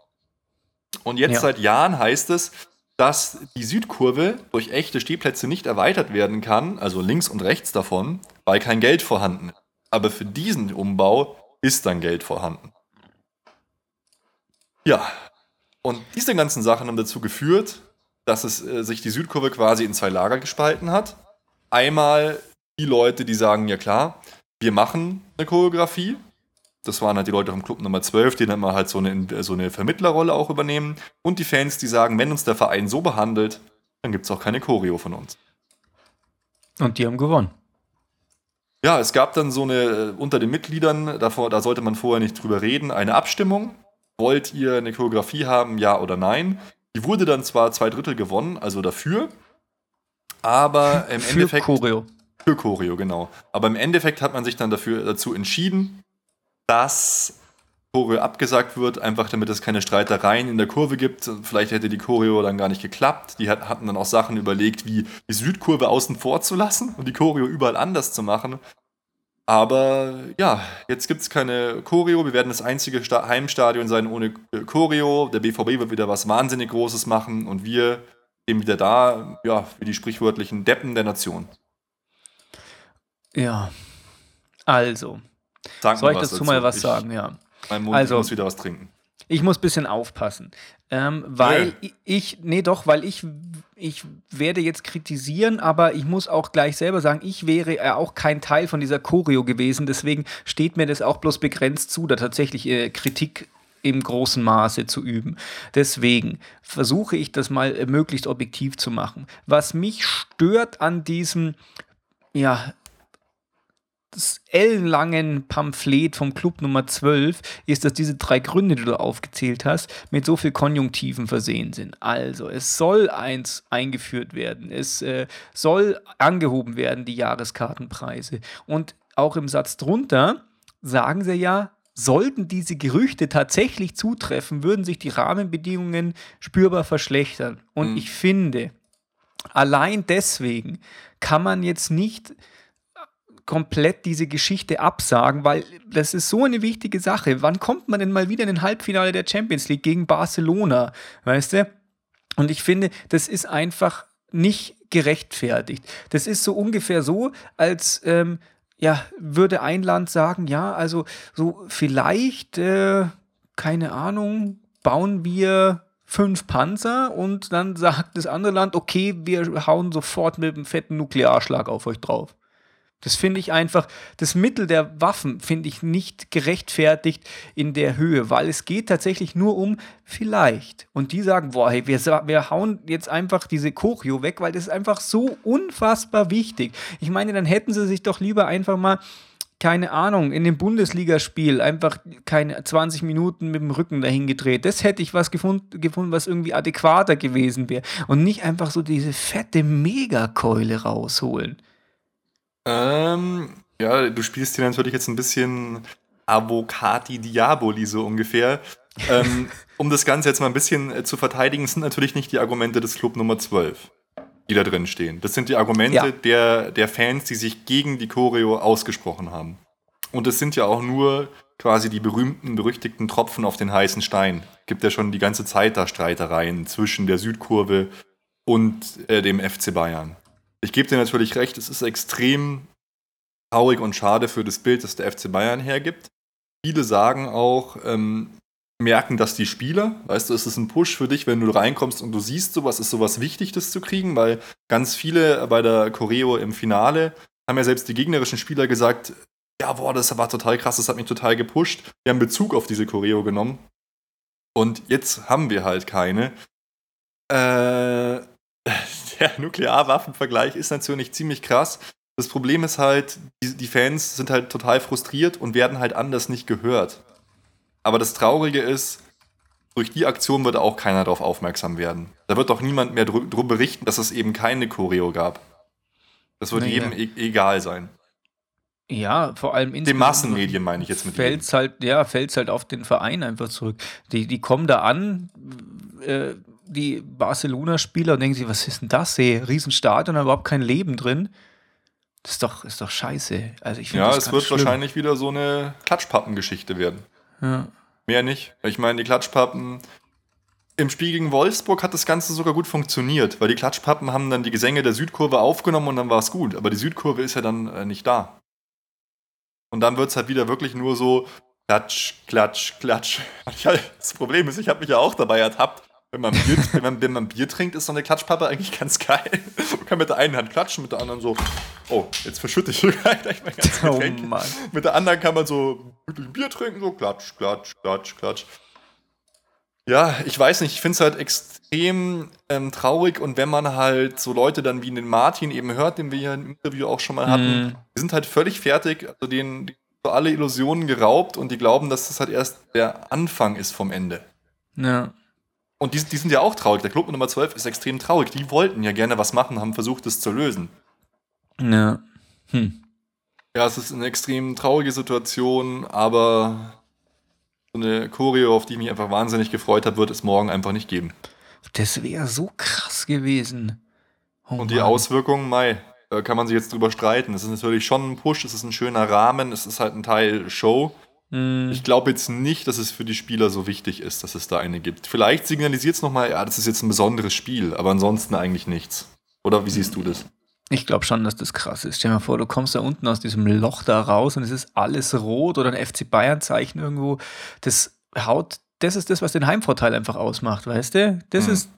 Speaker 3: Und jetzt ja. seit Jahren heißt es, dass die Südkurve durch echte Stehplätze nicht erweitert werden kann, also links und rechts davon, weil kein Geld vorhanden ist. Aber für diesen Umbau ist dann Geld vorhanden. Ja, und diese ganzen Sachen haben dazu geführt, dass es äh, sich die Südkurve quasi in zwei Lager gespalten hat. Einmal die Leute, die sagen, ja klar, wir machen eine Choreografie, das waren halt die Leute vom Club Nummer 12, die dann mal halt so eine, so eine Vermittlerrolle auch übernehmen. Und die Fans, die sagen, wenn uns der Verein so behandelt, dann gibt es auch keine Choreo von uns.
Speaker 2: Und die haben gewonnen.
Speaker 3: Ja, es gab dann so eine, äh, unter den Mitgliedern, davor, da sollte man vorher nicht drüber reden, eine Abstimmung. Wollt ihr eine Choreografie haben, ja oder nein? Die wurde dann zwar zwei Drittel gewonnen, also dafür, aber im
Speaker 2: für
Speaker 3: Endeffekt.
Speaker 2: Für Choreo.
Speaker 3: Für Choreo, genau. Aber im Endeffekt hat man sich dann dafür, dazu entschieden, dass Choreo abgesagt wird, einfach damit es keine Streitereien in der Kurve gibt. Vielleicht hätte die Choreo dann gar nicht geklappt. Die hatten dann auch Sachen überlegt, wie die Südkurve außen vor zu lassen und die Choreo überall anders zu machen. Aber ja, jetzt gibt es keine Choreo. Wir werden das einzige Heimstadion sein ohne Choreo. Der BVB wird wieder was wahnsinnig Großes machen und wir eben wieder da, ja, wie die sprichwörtlichen Deppen der Nation.
Speaker 2: Ja, also, Sag Soll ich dazu, dazu mal was ich, sagen? Ja.
Speaker 3: Mein Mund also, muss wieder was trinken.
Speaker 2: Ich muss ein bisschen aufpassen. Ähm, weil ja. ich, nee, doch, weil ich, ich werde jetzt kritisieren, aber ich muss auch gleich selber sagen, ich wäre äh, auch kein Teil von dieser Choreo gewesen. Deswegen steht mir das auch bloß begrenzt zu, da tatsächlich äh, Kritik im großen Maße zu üben. Deswegen versuche ich das mal äh, möglichst objektiv zu machen. Was mich stört an diesem, ja, ellenlangen Pamphlet vom Club Nummer 12 ist, dass diese drei Gründe, die du aufgezählt hast, mit so viel Konjunktiven versehen sind. Also, es soll eins eingeführt werden, es äh, soll angehoben werden, die Jahreskartenpreise. Und auch im Satz drunter sagen sie ja, sollten diese Gerüchte tatsächlich zutreffen, würden sich die Rahmenbedingungen spürbar verschlechtern. Und mhm. ich finde, allein deswegen kann man jetzt nicht komplett diese Geschichte absagen, weil das ist so eine wichtige Sache. Wann kommt man denn mal wieder in ein Halbfinale der Champions League gegen Barcelona? Weißt du? Und ich finde, das ist einfach nicht gerechtfertigt. Das ist so ungefähr so, als ähm, ja, würde ein Land sagen, ja, also so vielleicht, äh, keine Ahnung, bauen wir fünf Panzer und dann sagt das andere Land, okay, wir hauen sofort mit einem fetten Nuklearschlag auf euch drauf. Das finde ich einfach, das Mittel der Waffen finde ich nicht gerechtfertigt in der Höhe, weil es geht tatsächlich nur um vielleicht. Und die sagen, boah, hey, wir, wir hauen jetzt einfach diese Choreo weg, weil das ist einfach so unfassbar wichtig. Ich meine, dann hätten sie sich doch lieber einfach mal keine Ahnung, in dem Bundesligaspiel einfach keine 20 Minuten mit dem Rücken dahin gedreht. Das hätte ich was gefunden, gefunden was irgendwie adäquater gewesen wäre. Und nicht einfach so diese fette Megakeule rausholen.
Speaker 3: Ähm, ja, du spielst hier natürlich jetzt ein bisschen Avocati Diaboli so ungefähr. ähm, um das Ganze jetzt mal ein bisschen äh, zu verteidigen, sind natürlich nicht die Argumente des Club Nummer 12, die da drin stehen. Das sind die Argumente ja. der, der Fans, die sich gegen die Choreo ausgesprochen haben. Und es sind ja auch nur quasi die berühmten, berüchtigten Tropfen auf den heißen Stein. Gibt ja schon die ganze Zeit da Streitereien zwischen der Südkurve und äh, dem FC Bayern. Ich gebe dir natürlich recht, es ist extrem traurig und schade für das Bild, das der FC Bayern hergibt. Viele sagen auch, ähm, merken das die Spieler. Weißt du, es ist ein Push für dich, wenn du reinkommst und du siehst sowas, ist sowas wichtig, das zu kriegen, weil ganz viele bei der Choreo im Finale haben ja selbst die gegnerischen Spieler gesagt, ja, boah, das war total krass, das hat mich total gepusht. Wir haben Bezug auf diese Choreo genommen. Und jetzt haben wir halt keine. Äh, der Nuklearwaffenvergleich ist natürlich ziemlich krass. Das Problem ist halt, die, die, Fans sind halt total frustriert und werden halt anders nicht gehört. Aber das Traurige ist, durch die Aktion wird auch keiner darauf aufmerksam werden. Da wird doch niemand mehr darüber berichten, dass es eben keine Choreo gab. Das wird jedem e egal sein.
Speaker 2: Ja, vor allem in
Speaker 3: den Massenmedien meine ich jetzt mit
Speaker 2: fällt's halt, ja, fällt's halt auf den Verein einfach zurück. Die, die kommen da an, äh, die Barcelona-Spieler und denken sich, was ist denn das? Sehe Riesenstadion, überhaupt kein Leben drin. Das ist doch, ist doch scheiße. Also ich
Speaker 3: ja, es wird schlimm. wahrscheinlich wieder so eine Klatschpappengeschichte werden. Ja. Mehr nicht. Ich meine, die Klatschpappen. Im Spiel gegen Wolfsburg hat das Ganze sogar gut funktioniert, weil die Klatschpappen haben dann die Gesänge der Südkurve aufgenommen und dann war es gut. Aber die Südkurve ist ja dann äh, nicht da. Und dann wird es halt wieder wirklich nur so Klatsch, Klatsch, Klatsch. Das Problem ist, ich habe mich ja auch dabei ertappt, wenn man, Bier, wenn, man, wenn man Bier trinkt, ist so eine Klatschpappe eigentlich ganz geil. Man kann mit der einen Hand klatschen, mit der anderen so, oh, jetzt verschütte ich gleich mein ganzes oh Getränk. Mann. Mit der anderen kann man so wirklich Bier trinken, so klatsch, klatsch, klatsch, klatsch. Ja, ich weiß nicht, ich finde es halt extrem ähm, traurig und wenn man halt so Leute dann wie den Martin eben hört, den wir ja im Interview auch schon mal hatten, mm. die sind halt völlig fertig, also denen so alle Illusionen geraubt und die glauben, dass das halt erst der Anfang ist vom Ende.
Speaker 2: Ja.
Speaker 3: Und die, die sind ja auch traurig. Der Club Nummer 12 ist extrem traurig. Die wollten ja gerne was machen, haben versucht, es zu lösen.
Speaker 2: Ja. Hm.
Speaker 3: Ja, es ist eine extrem traurige Situation, aber so eine Choreo, auf die ich mich einfach wahnsinnig gefreut habe, wird es morgen einfach nicht geben.
Speaker 2: Das wäre so krass gewesen.
Speaker 3: Oh Und die Mann. Auswirkungen, Mai, kann man sich jetzt drüber streiten. Es ist natürlich schon ein Push, es ist ein schöner Rahmen, es ist halt ein Teil Show. Mhm. Ich glaube jetzt nicht, dass es für die Spieler so wichtig ist, dass es da eine gibt. Vielleicht signalisiert es nochmal, ja, das ist jetzt ein besonderes Spiel, aber ansonsten eigentlich nichts. Oder wie siehst du das?
Speaker 2: Ich glaube schon, dass das krass ist. Stell dir mal vor, du kommst da unten aus diesem Loch da raus und es ist alles rot oder ein FC Bayern-Zeichen irgendwo. Das haut, das ist das, was den Heimvorteil einfach ausmacht, weißt du? Das mhm. ist,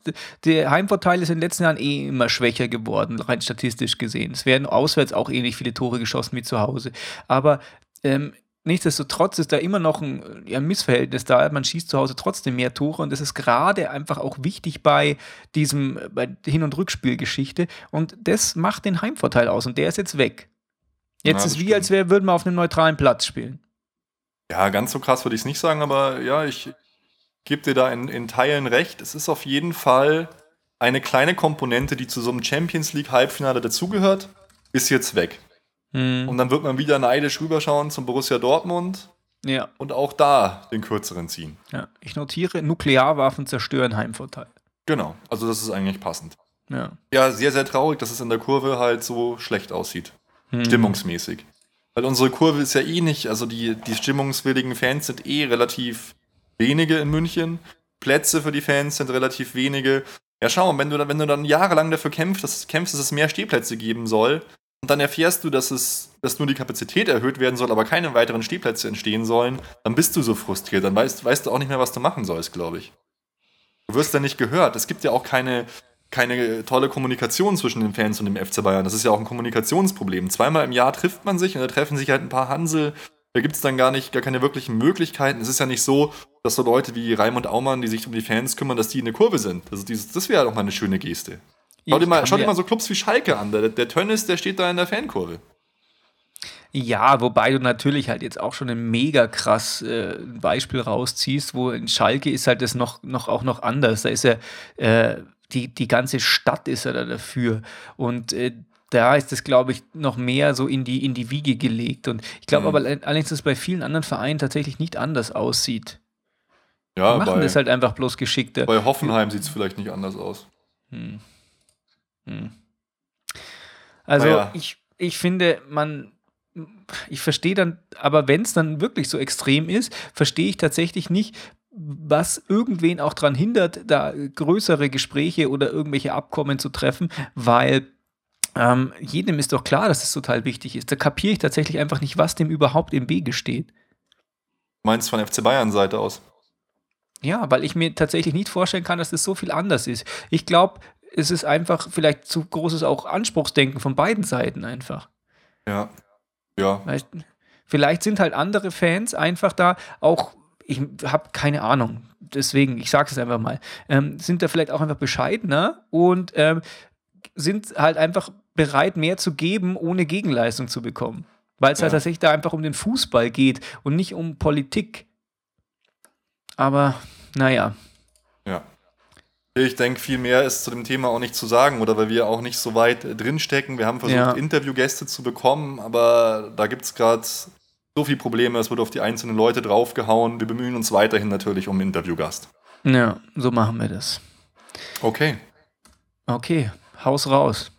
Speaker 2: der Heimvorteil ist in den letzten Jahren eh immer schwächer geworden, rein statistisch gesehen. Es werden auswärts auch ähnlich viele Tore geschossen wie zu Hause. Aber ähm, Nichtsdestotrotz ist da immer noch ein, ja, Missverhältnis da. Man schießt zu Hause trotzdem mehr Tore und das ist gerade einfach auch wichtig bei diesem bei Hin- und Rückspielgeschichte und das macht den Heimvorteil aus und der ist jetzt weg. Jetzt ja, ist wie, stimmt. als wär, würden wir auf einem neutralen Platz spielen.
Speaker 3: Ja, ganz so krass würde ich es nicht sagen, aber ja, ich gebe dir da in, in Teilen recht. Es ist auf jeden Fall eine kleine Komponente, die zu so einem Champions League Halbfinale dazugehört, ist jetzt weg. Mhm. Und dann wird man wieder neidisch rüberschauen zum Borussia Dortmund.
Speaker 2: Ja.
Speaker 3: Und auch da den kürzeren ziehen.
Speaker 2: ja. Ich notiere, Nuklearwaffen zerstören Heimvorteil.
Speaker 3: Genau. Also das ist eigentlich passend.
Speaker 2: Ja.
Speaker 3: Ja, sehr, sehr traurig, dass es in der Kurve halt so schlecht aussieht.
Speaker 2: Hm.
Speaker 3: Stimmungsmäßig. Weil unsere Kurve ist ja eh nicht, also die, die stimmungswilligen Fans sind eh relativ wenige in München. Plätze für die Fans sind relativ wenige. Ja, schau, wenn du, dann- wenn du dann jahrelang dafür kämpfst, dass, kämpfst, dass es mehr Stehplätze geben soll, und dann erfährst du, dass es, dass nur die Kapazität erhöht werden soll, aber keine weiteren Stehplätze entstehen sollen, dann bist du so frustriert. Dann weißt, weißt du auch nicht mehr, was du machen sollst, glaube ich. Du wirst dann nicht gehört. Es gibt ja auch keine, keine tolle Kommunikation zwischen den Fans und dem FC Bayern. Das ist ja auch ein Kommunikationsproblem. Zweimal im Jahr trifft man sich und da treffen sich halt ein paar Hansel. Da gibt es dann gar nicht, gar keine wirklichen Möglichkeiten. Es ist ja nicht so, dass so Leute wie Raimund Aumann, die sich um die Fans kümmern, dass die in der Kurve sind. Also dieses, das wäre doch mal eine schöne Geste. Schau dir, mal, schau dir mal so Clubs wie Schalke an. Der, der Tönnis, der steht da in der Fankurve.
Speaker 2: Ja, wobei du natürlich halt jetzt auch schon ein mega krass äh, Beispiel rausziehst, wo in Schalke ist halt das noch, noch auch noch anders. Da ist ja äh, die, die ganze Stadt ist ja da dafür. Und äh, da ist es, glaube ich, noch mehr so in die, in die Wiege gelegt. Und ich glaube
Speaker 3: Mhm.
Speaker 2: aber allerdings, dass es bei vielen anderen Vereinen tatsächlich nicht anders aussieht. Die
Speaker 3: Ja,
Speaker 2: machen
Speaker 3: bei,
Speaker 2: das halt einfach bloß geschickter.
Speaker 3: bei Hoffenheim sieht es vielleicht nicht anders aus.
Speaker 2: Hm. Hm. Also
Speaker 3: Naja.
Speaker 2: ich, ich finde, man, ich verstehe dann, aber wenn es dann wirklich so extrem ist, verstehe ich tatsächlich nicht, was irgendwen auch daran hindert, da größere Gespräche oder irgendwelche Abkommen zu treffen, weil ähm, jedem ist doch klar, dass es total wichtig ist. Da kapiere ich tatsächlich einfach nicht, was dem überhaupt im Wege steht.
Speaker 3: Meinst von FC Bayern Seite aus?
Speaker 2: Ja, weil ich mir tatsächlich nicht vorstellen kann, dass das so viel anders ist. Ich glaube, es ist einfach vielleicht zu großes auch Anspruchsdenken von beiden Seiten einfach.
Speaker 3: Ja. Ja.
Speaker 2: Weißt, vielleicht sind halt andere Fans einfach da auch, ich habe keine Ahnung, deswegen, ich sage es einfach mal, ähm, sind da vielleicht auch einfach bescheidener und ähm, sind halt einfach bereit, mehr zu geben, ohne Gegenleistung zu bekommen. Weil es halt
Speaker 3: Ja.
Speaker 2: tatsächlich da einfach um den Fußball geht und nicht um Politik. Aber naja,
Speaker 3: Ja. Ich denke, viel mehr ist zu dem Thema auch nicht zu sagen, oder weil wir auch nicht so weit äh, drinstecken. Wir haben versucht,
Speaker 2: Ja.
Speaker 3: Interviewgäste zu bekommen, aber da gibt es gerade so viele Probleme, es wird auf die einzelnen Leute draufgehauen. Wir bemühen uns weiterhin natürlich um einen Interviewgast.
Speaker 2: ja, so machen wir das.
Speaker 3: Okay,
Speaker 2: Okay, Haus raus.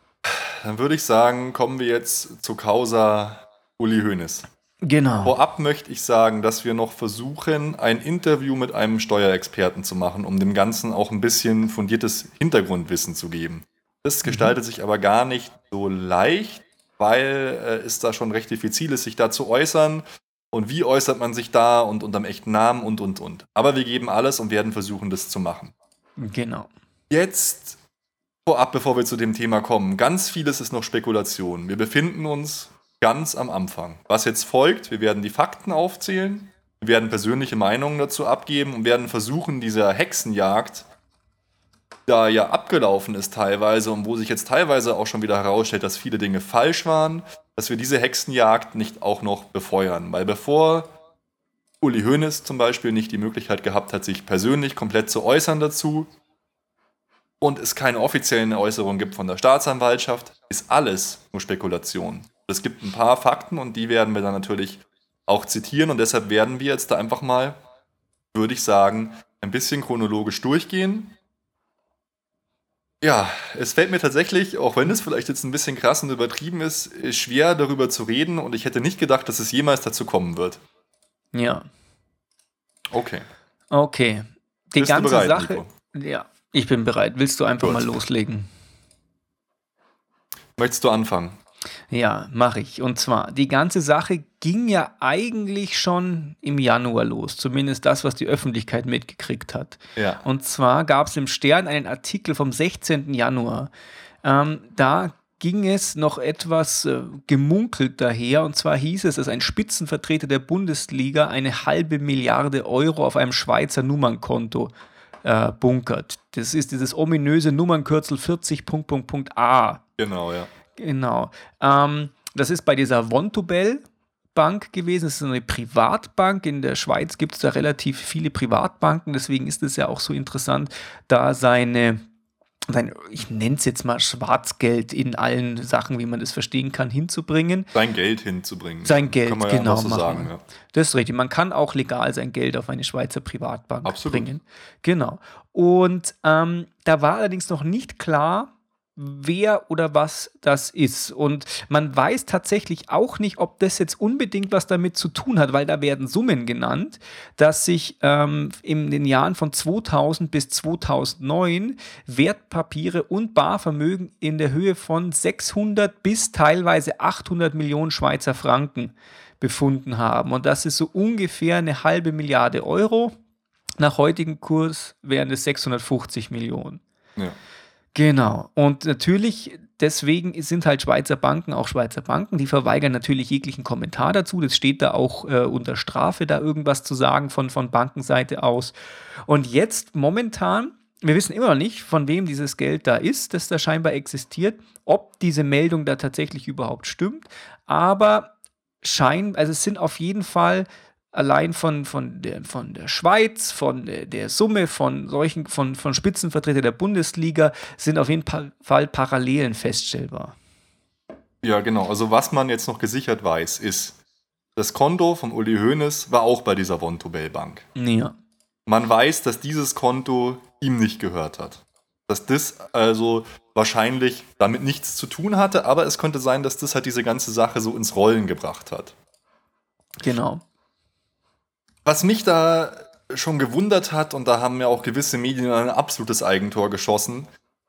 Speaker 3: dann würde ich sagen, kommen wir jetzt zu Causa Uli Hoeneß.
Speaker 2: Genau.
Speaker 3: Vorab möchte ich sagen, dass wir noch versuchen, ein Interview mit einem Steuerexperten zu machen, um dem Ganzen auch ein bisschen fundiertes Hintergrundwissen zu geben. Das gestaltet sich aber gar nicht so leicht, weil äh, es da schon recht diffizil ist, sich da zu äußern. Und wie äußert man sich da und unter dem echten Namen und, und, und. Aber wir geben alles und werden versuchen, das zu machen.
Speaker 2: Genau.
Speaker 3: Jetzt vorab, bevor wir zu dem Thema kommen, ganz vieles ist noch Spekulation. Wir befinden uns ganz am Anfang. Was jetzt folgt, wir werden die Fakten aufzählen, wir werden persönliche Meinungen dazu abgeben und werden versuchen, dieser Hexenjagd, da ja abgelaufen ist teilweise und wo sich jetzt teilweise auch schon wieder herausstellt, dass viele Dinge falsch waren, dass wir diese Hexenjagd nicht auch noch befeuern. Weil bevor Uli Hoeneß zum Beispiel nicht die Möglichkeit gehabt hat, sich persönlich komplett zu äußern dazu, und es keine offiziellen Äußerungen gibt von der Staatsanwaltschaft, ist alles nur Spekulation. Es gibt ein paar Fakten und die werden wir dann natürlich auch zitieren und deshalb werden wir jetzt da einfach mal, würde ich sagen, ein bisschen chronologisch durchgehen. Ja, es fällt mir tatsächlich, auch wenn es vielleicht jetzt ein bisschen krass und übertrieben ist, schwer darüber zu reden und ich hätte nicht gedacht, dass es jemals dazu kommen wird.
Speaker 2: Ja.
Speaker 3: Okay.
Speaker 2: Okay. Die
Speaker 3: Bist
Speaker 2: ganze
Speaker 3: bereit,
Speaker 2: Sache.
Speaker 3: Nico?
Speaker 2: Ja, ich bin bereit. Willst du einfach
Speaker 3: Gut.
Speaker 2: mal loslegen?
Speaker 3: Möchtest du anfangen?
Speaker 2: Ja, mache ich. Und zwar, die ganze Sache ging ja eigentlich schon im Januar los. Zumindest das, was die Öffentlichkeit mitgekriegt hat.
Speaker 3: Ja.
Speaker 2: Und zwar gab es im Stern einen Artikel vom 16. Januar. Ähm, da ging es noch etwas äh, gemunkelt daher. Und zwar hieß es, dass ein Spitzenvertreter der Bundesliga eine halbe Milliarde Euro auf einem Schweizer Nummernkonto äh, bunkert. Das ist dieses ominöse Nummernkürzel 40.a.
Speaker 3: Genau, ja.
Speaker 2: Genau. Ähm, das ist bei dieser Vontobel Bank gewesen. Das ist eine Privatbank. In der Schweiz gibt es da relativ viele Privatbanken. Deswegen ist es ja auch so interessant, da seine sein, ich nenne es jetzt mal Schwarzgeld in allen Sachen, wie man das verstehen kann, hinzubringen.
Speaker 3: Sein Geld hinzubringen.
Speaker 2: Sein Geld,
Speaker 3: Kann man
Speaker 2: genau.
Speaker 3: Ja auch so sagen, ja.
Speaker 2: Das ist richtig. Man kann auch legal sein Geld auf eine Schweizer Privatbank
Speaker 3: Absolut.
Speaker 2: bringen. Genau. Und ähm, da war allerdings noch nicht klar, wer oder was das ist. Und man weiß tatsächlich auch nicht, ob das jetzt unbedingt was damit zu tun hat, weil da werden Summen genannt, dass sich ähm, in den Jahren von 2000 bis 2009 Wertpapiere und Barvermögen in der Höhe von 600 bis teilweise 800 Millionen Schweizer Franken befunden haben. Und das ist so ungefähr eine halbe Milliarde Euro. Nach heutigem Kurs wären es 650 Millionen.
Speaker 3: Ja.
Speaker 2: Genau. Und natürlich, deswegen sind halt Schweizer Banken auch Schweizer Banken. Die verweigern natürlich jeglichen Kommentar dazu. Das steht da auch äh, unter Strafe, da irgendwas zu sagen von, von Bankenseite aus. Und jetzt momentan, wir wissen immer noch nicht, von wem dieses Geld da ist, das da scheinbar existiert, ob diese Meldung da tatsächlich überhaupt stimmt. Aber scheint, also es sind auf jeden Fall allein von, von, der, von der Schweiz, von der, der Summe von solchen, von, von Spitzenvertretern der Bundesliga, sind auf jeden Fall Parallelen feststellbar.
Speaker 3: Ja, genau. Also was man jetzt noch gesichert weiß, ist, das Konto vom Uli Hoeneß war auch bei dieser Vontobel Bank.
Speaker 2: Ja.
Speaker 3: Man weiß, dass dieses Konto ihm nicht gehört hat. Dass das also wahrscheinlich damit nichts zu tun hatte, aber es könnte sein, dass das halt diese ganze Sache so ins Rollen gebracht hat.
Speaker 2: Genau.
Speaker 3: Was mich da schon gewundert hat, und da haben ja auch gewisse Medien ein absolutes Eigentor geschossen,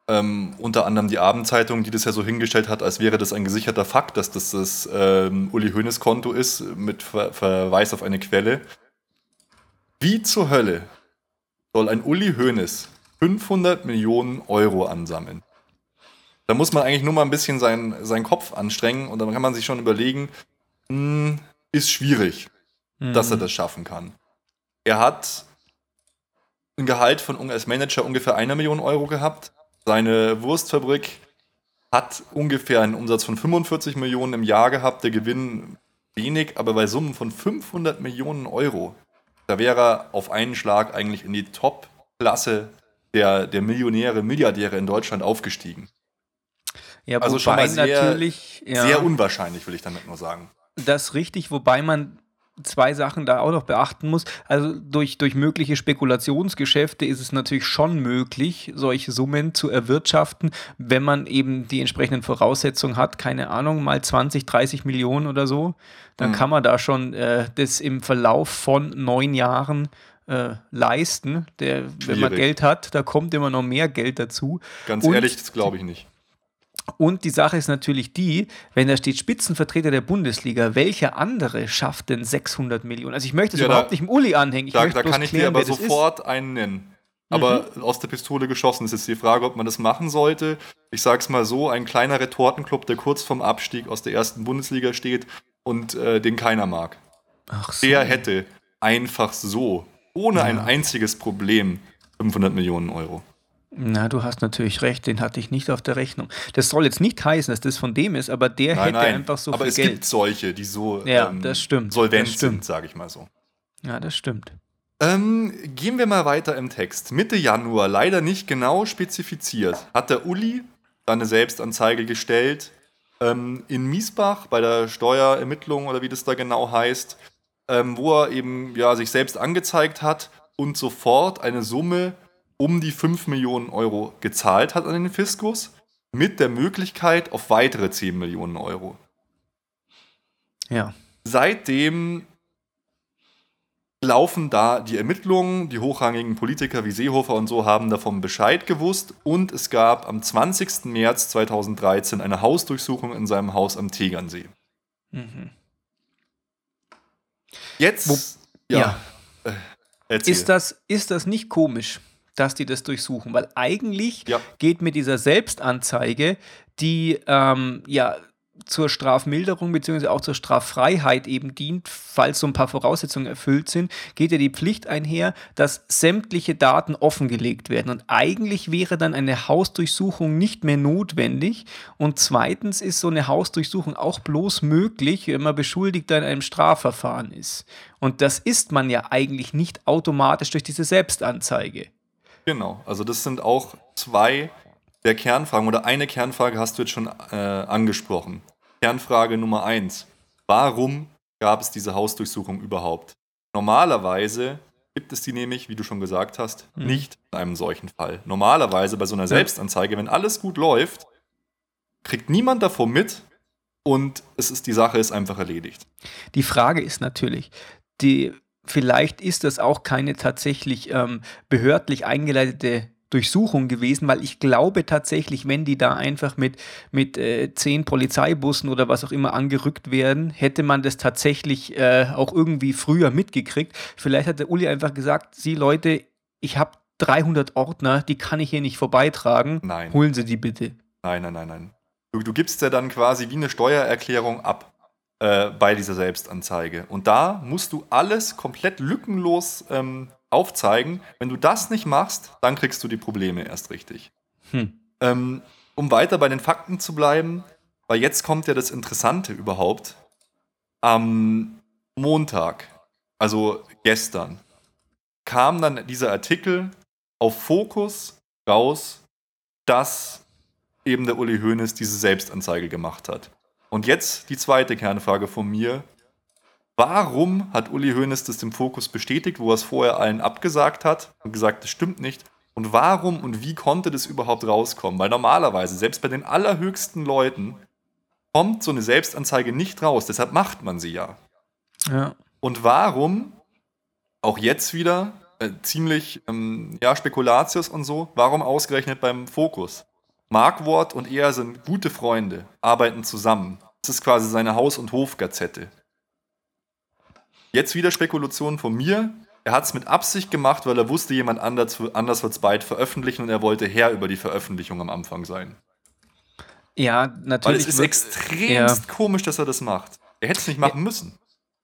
Speaker 3: ähm, unter anderem die Abendzeitung, die das ja so hingestellt hat, als wäre das ein gesicherter Fakt, dass das das ähm, Uli Hoeneß Konto ist, mit Ver Verweis auf eine Quelle. Wie zur Hölle soll ein Uli Hoeneß 500 Millionen Euro ansammeln? Da muss man eigentlich nur mal ein bisschen seinen, seinen Kopf anstrengen und dann kann man sich schon überlegen, hm, ist schwierig dass er das schaffen kann. Er hat ein Gehalt von als Manager ungefähr einer Million Euro gehabt. Seine Wurstfabrik hat ungefähr einen Umsatz von 45 Millionen im Jahr gehabt. Der Gewinn wenig, aber bei Summen von 500 Millionen Euro, da wäre er auf einen Schlag eigentlich in die Top-Klasse der, der Millionäre, Milliardäre in Deutschland aufgestiegen.
Speaker 2: Ja,
Speaker 3: Also schon mal sehr-
Speaker 2: natürlich, ja,
Speaker 3: Sehr unwahrscheinlich, will ich damit nur sagen.
Speaker 2: das ist richtig, wobei man zwei Sachen da auch noch beachten muss. Also durch, durch mögliche Spekulationsgeschäfte ist es natürlich schon möglich, solche Summen zu erwirtschaften, wenn man eben die entsprechenden Voraussetzungen hat, keine Ahnung, mal 20, 30 Millionen oder so, dann
Speaker 3: Mhm.
Speaker 2: kann man da schon äh, das im Verlauf von neun Jahren äh, leisten. Der, wenn man. Geld hat, da kommt immer noch mehr Geld dazu.
Speaker 3: Ganz
Speaker 2: Und-
Speaker 3: ehrlich, das glaube ich nicht.
Speaker 2: Und die Sache ist natürlich die, wenn da steht Spitzenvertreter der Bundesliga, welcher andere schafft denn 600 Millionen? Also ich möchte es
Speaker 3: Ja,
Speaker 2: überhaupt
Speaker 3: da-
Speaker 2: nicht im Uli anhängen. Ich
Speaker 3: Da, da kann ich dir
Speaker 2: klären,
Speaker 3: aber
Speaker 2: wer das
Speaker 3: sofort einen nennen. Aber
Speaker 2: Mhm.
Speaker 3: aus der Pistole geschossen ist jetzt die Frage, ob man das machen sollte. Ich sag's mal so: ein kleiner Retortenclub, der kurz vorm Abstieg aus der ersten Bundesliga steht und äh, den keiner mag.
Speaker 2: ist. Ach so.
Speaker 3: Der hätte einfach so, ohne ein
Speaker 2: Ja.
Speaker 3: einziges Problem, 500 Millionen Euro.
Speaker 2: Na, du hast natürlich recht, den hatte ich nicht auf der Rechnung. Das soll jetzt nicht heißen, dass das von dem ist, aber der
Speaker 3: Nein,
Speaker 2: hätte
Speaker 3: nein.
Speaker 2: einfach so
Speaker 3: aber
Speaker 2: viel
Speaker 3: es
Speaker 2: Geld.
Speaker 3: gibt solche, die so
Speaker 2: Ja, das stimmt,
Speaker 3: solvent
Speaker 2: das stimmt.
Speaker 3: sind, sage ich mal so.
Speaker 2: Ja, das stimmt.
Speaker 3: Ähm, gehen wir mal weiter im Text. Mitte Januar, leider nicht genau spezifiziert, hat der Uli eine Selbstanzeige gestellt ähm, in Miesbach bei der Steuerermittlung oder wie das da genau heißt, ähm, wo er eben ja, sich selbst angezeigt hat und sofort eine Summe um die 5 Millionen Euro gezahlt hat an den Fiskus mit der Möglichkeit auf weitere 10 Millionen Euro.
Speaker 2: Ja.
Speaker 3: Seitdem laufen da die Ermittlungen. Die hochrangigen Politiker wie Seehofer und so haben davon Bescheid gewusst. Und es gab am 20. März 2013 eine Hausdurchsuchung in seinem Haus am Tegernsee.
Speaker 2: Mhm.
Speaker 3: Jetzt,
Speaker 2: Wo-
Speaker 3: ja,
Speaker 2: ja.
Speaker 3: Äh.
Speaker 2: Ist, das, ist das nicht komisch, dass die das durchsuchen? Weil eigentlich
Speaker 3: Ja.
Speaker 2: geht mit dieser Selbstanzeige, die ähm, ja zur Strafmilderung bzw. auch zur Straffreiheit eben dient, falls so ein paar Voraussetzungen erfüllt sind, geht ja die Pflicht einher, dass sämtliche Daten offengelegt werden. Und eigentlich wäre dann eine Hausdurchsuchung nicht mehr notwendig. Und zweitens ist so eine Hausdurchsuchung auch bloß möglich, wenn man Beschuldigter in einem Strafverfahren ist. Und das ist man ja eigentlich nicht automatisch durch diese Selbstanzeige.
Speaker 3: Genau, also das sind auch zwei der Kernfragen oder eine Kernfrage hast du jetzt schon äh, angesprochen. Kernfrage Nummer eins. Warum gab es diese Hausdurchsuchung überhaupt? Normalerweise gibt es die nämlich, wie du schon gesagt hast, mhm. nicht in einem solchen Fall. Normalerweise bei so einer Selbstanzeige, wenn alles gut läuft, kriegt niemand davon mit und es ist die Sache ist einfach erledigt.
Speaker 2: Die Frage ist natürlich, die vielleicht ist das auch keine tatsächlich ähm, behördlich eingeleitete Durchsuchung gewesen, weil ich glaube tatsächlich, wenn die da einfach mit, mit äh, zehn Polizeibussen oder was auch immer angerückt werden, hätte man das tatsächlich äh, auch irgendwie früher mitgekriegt. Vielleicht hat der Uli einfach gesagt, Sie Leute, ich habe 300 Ordner, die kann ich hier nicht vorbeitragen.
Speaker 3: Nein.
Speaker 2: Holen Sie die bitte.
Speaker 3: Nein, nein, nein, nein. Du, du gibst ja dann quasi wie eine Steuererklärung ab äh, bei dieser Selbstanzeige. Und da musst du alles komplett lückenlos ähm, aufzeigen. Wenn du das nicht machst, dann kriegst du die Probleme erst richtig. Hm. Ähm, um weiter bei den Fakten zu bleiben, weil jetzt kommt ja das Interessante überhaupt. Am Montag, also gestern, kam dann dieser Artikel auf Fokus raus, dass eben der Uli Hoeneß diese Selbstanzeige gemacht hat. Und jetzt die zweite Kernfrage von mir. Warum hat Uli Hoeneß das dem Fokus bestätigt, wo er es vorher allen abgesagt hat und gesagt, das stimmt nicht? Und warum und wie konnte das überhaupt rauskommen? Weil normalerweise, selbst bei den allerhöchsten Leuten, kommt so eine Selbstanzeige nicht raus. Deshalb macht man sie ja.
Speaker 2: Ja.
Speaker 3: Und warum, auch jetzt wieder, äh, ziemlich, ähm, ja, Spekulatius und so, warum ausgerechnet beim Fokus? Markwort und er sind gute Freunde, arbeiten zusammen. Das ist quasi seine Haus- und Hofgazette. Jetzt wieder Spekulation von mir. Er hat es mit Absicht gemacht, weil er wusste, jemand anders, anders wird es bald veröffentlichen und er wollte Herr über die Veröffentlichung am Anfang sein.
Speaker 2: Ja, natürlich. Weil
Speaker 3: es ist extremst ja. komisch, dass er das macht. Er hätte es nicht machen müssen.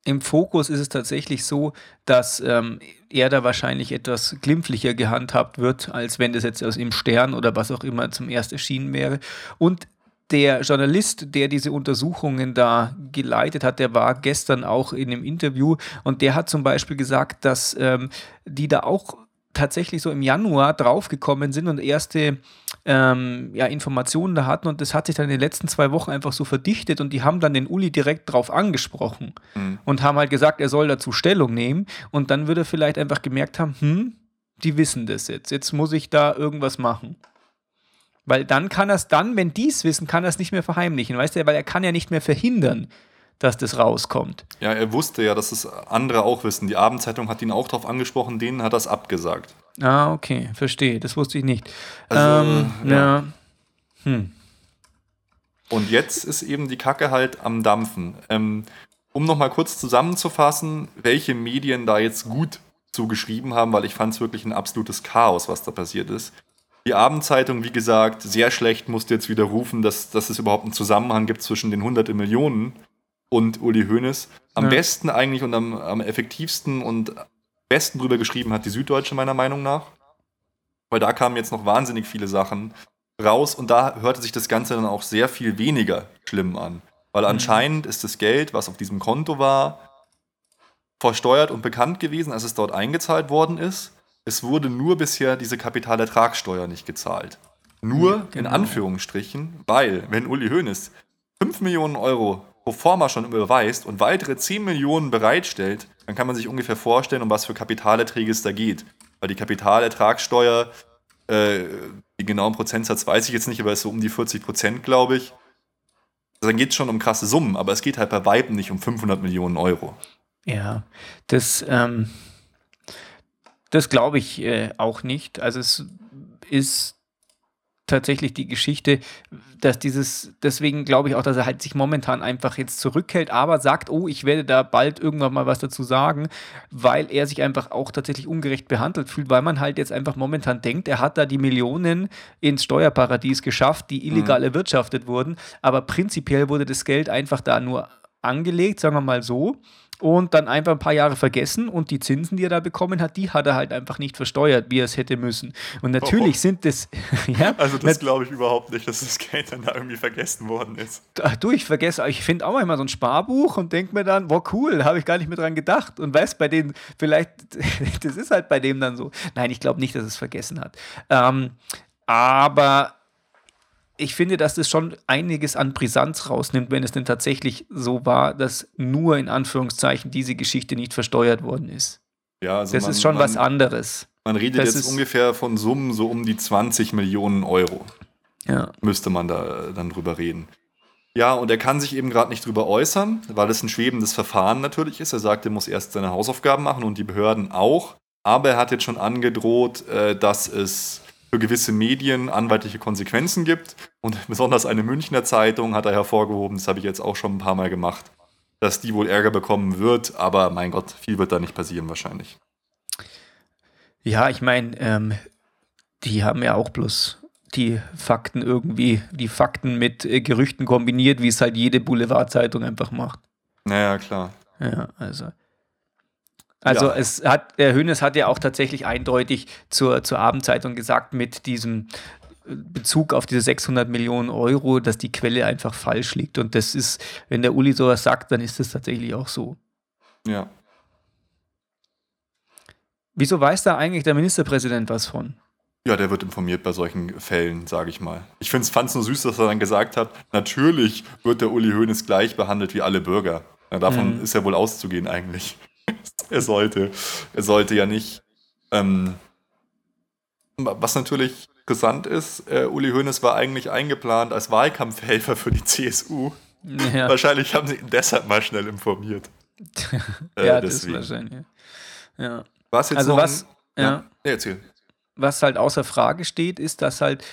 Speaker 2: Im Fokus ist es tatsächlich so, dass ähm, er da wahrscheinlich etwas glimpflicher gehandhabt wird, als wenn das jetzt aus dem Stern oder was auch immer zum erst erschienen wäre. Und der Journalist, der diese Untersuchungen da geleitet hat, der war gestern auch in einem Interview und der hat zum Beispiel gesagt, dass ähm, die da auch tatsächlich so im Januar draufgekommen sind und erste ähm, ja, Informationen da hatten und das hat sich dann in den letzten zwei Wochen einfach so verdichtet und die haben dann den Uli direkt drauf angesprochen mhm. und haben halt gesagt, er soll dazu Stellung nehmen und dann würde er vielleicht einfach gemerkt haben, hm, die wissen das jetzt, jetzt muss ich da irgendwas machen. Weil dann kann er es dann, wenn die es wissen, kann er es nicht mehr verheimlichen, weißt du, weil er kann ja nicht mehr verhindern, dass das rauskommt.
Speaker 3: Ja, er wusste ja, dass es andere auch wissen. Die Abendzeitung hat ihn auch darauf angesprochen, denen hat das abgesagt.
Speaker 2: Ah, okay, verstehe. Das wusste ich nicht.
Speaker 3: Also, ähm, ja. ja. Hm. Und jetzt ist eben die Kacke halt am Dampfen. Ähm, um nochmal kurz zusammenzufassen, welche Medien da jetzt gut zugeschrieben haben, weil ich fand es wirklich ein absolutes Chaos, was da passiert ist. Die Abendzeitung, wie gesagt, sehr schlecht, musste jetzt wieder rufen, dass, dass es überhaupt einen Zusammenhang gibt zwischen den hunderten Millionen und Uli Hoeneß. Am ja. besten eigentlich und am, am effektivsten und besten drüber geschrieben hat die Süddeutsche meiner Meinung nach. Weil da kamen jetzt noch wahnsinnig viele Sachen raus und da hörte sich das Ganze dann auch sehr viel weniger schlimm an. Weil mhm. anscheinend ist das Geld, was auf diesem Konto war, versteuert und bekannt gewesen, als es dort eingezahlt worden ist. Es wurde nur bisher diese Kapitalertragssteuer nicht gezahlt. Nur genau. in Anführungsstrichen, weil, wenn Uli Hoeneß 5 Millionen Euro pro forma schon überweist und weitere 10 Millionen bereitstellt, dann kann man sich ungefähr vorstellen, um was für Kapitalerträge es da geht. Weil die Kapitalertragssteuer, äh, den genauen Prozentsatz weiß ich jetzt nicht, aber es ist so um die 40 Prozent, glaube ich. Also dann geht es schon um krasse Summen, aber es geht halt bei Weitem nicht um 500 Millionen Euro.
Speaker 2: Ja, das, ähm, das glaube ich äh, auch nicht. Also es ist tatsächlich die Geschichte, dass dieses, deswegen glaube ich auch, dass er halt sich momentan einfach jetzt zurückhält, aber sagt, oh, ich werde da bald irgendwann mal was dazu sagen, weil er sich einfach auch tatsächlich ungerecht behandelt fühlt, weil man halt jetzt einfach momentan denkt, er hat da die Millionen ins Steuerparadies geschafft, die illegal mhm. erwirtschaftet wurden, aber prinzipiell wurde das Geld einfach da nur angelegt, sagen wir mal so und dann einfach ein paar Jahre vergessen und die Zinsen, die er da bekommen hat, die hat er halt einfach nicht versteuert, wie er es hätte müssen. Und natürlich oh. sind das.
Speaker 3: ja, also, das glaube ich überhaupt nicht, dass das Geld dann da irgendwie vergessen worden ist.
Speaker 2: Ach, du, ich vergesse, ich finde auch manchmal so ein Sparbuch und denke mir dann, boah, cool, habe ich gar nicht mehr dran gedacht. Und weiß bei denen, vielleicht, das ist halt bei dem dann so. Nein, ich glaube nicht, dass es vergessen hat. Ähm, aber ich finde, dass das schon einiges an Brisanz rausnimmt, wenn es denn tatsächlich so war, dass nur in Anführungszeichen diese Geschichte nicht versteuert worden ist.
Speaker 3: Ja, also
Speaker 2: das
Speaker 3: man,
Speaker 2: ist schon
Speaker 3: man,
Speaker 2: was anderes.
Speaker 3: Man redet
Speaker 2: Das
Speaker 3: jetzt
Speaker 2: ist-
Speaker 3: ungefähr von Summen so um die 20 Millionen Euro.
Speaker 2: Ja.
Speaker 3: Müsste man da dann drüber reden. Ja, und er kann sich eben gerade nicht drüber äußern, weil es ein schwebendes Verfahren natürlich ist. Er sagt, er muss erst seine Hausaufgaben machen und die Behörden auch. Aber er hat jetzt schon angedroht, äh, dass es für gewisse Medien anwaltliche Konsequenzen gibt. Und besonders eine Münchner Zeitung hat er hervorgehoben, das habe ich jetzt auch schon ein paar Mal gemacht, dass die wohl Ärger bekommen wird. Aber mein Gott, viel wird da nicht passieren wahrscheinlich.
Speaker 2: Ja, ich meine, ähm, die haben ja auch bloß die Fakten irgendwie, die Fakten mit äh, Gerüchten kombiniert, wie es halt jede Boulevardzeitung einfach macht.
Speaker 3: Naja, klar.
Speaker 2: Ja, also. Also
Speaker 3: Ja.
Speaker 2: es hat, der Hönes hat ja auch tatsächlich eindeutig zur, zur Abendzeitung gesagt, mit diesem äh, Bezug auf diese 600 Millionen Euro, dass die Quelle einfach falsch liegt. Und das ist, wenn der Uli sowas sagt, dann ist das tatsächlich auch so.
Speaker 3: Ja.
Speaker 2: Wieso weiß da eigentlich der Ministerpräsident was von?
Speaker 3: Ja, der wird informiert bei solchen Fällen, sage ich mal. Ich fand es nur süß, dass er dann gesagt hat, natürlich wird der Uli Hoeneß gleich behandelt wie alle Bürger. Ja, davon
Speaker 2: Mhm.
Speaker 3: ist ja wohl auszugehen eigentlich. Er sollte, er sollte ja nicht. Ähm, was natürlich interessant ist, äh, Uli Hoeneß war eigentlich eingeplant als Wahlkampfhelfer für die CSU.
Speaker 2: Ja,
Speaker 3: Wahrscheinlich haben sie ihn deshalb mal schnell informiert. Äh,
Speaker 2: ja das ist
Speaker 3: deswegen.
Speaker 2: wahrscheinlich. Ja.
Speaker 3: Was jetzt
Speaker 2: Also was,
Speaker 3: Ein,
Speaker 2: ja.
Speaker 3: ja. Erzähl.
Speaker 2: was halt außer Frage steht, ist, dass halt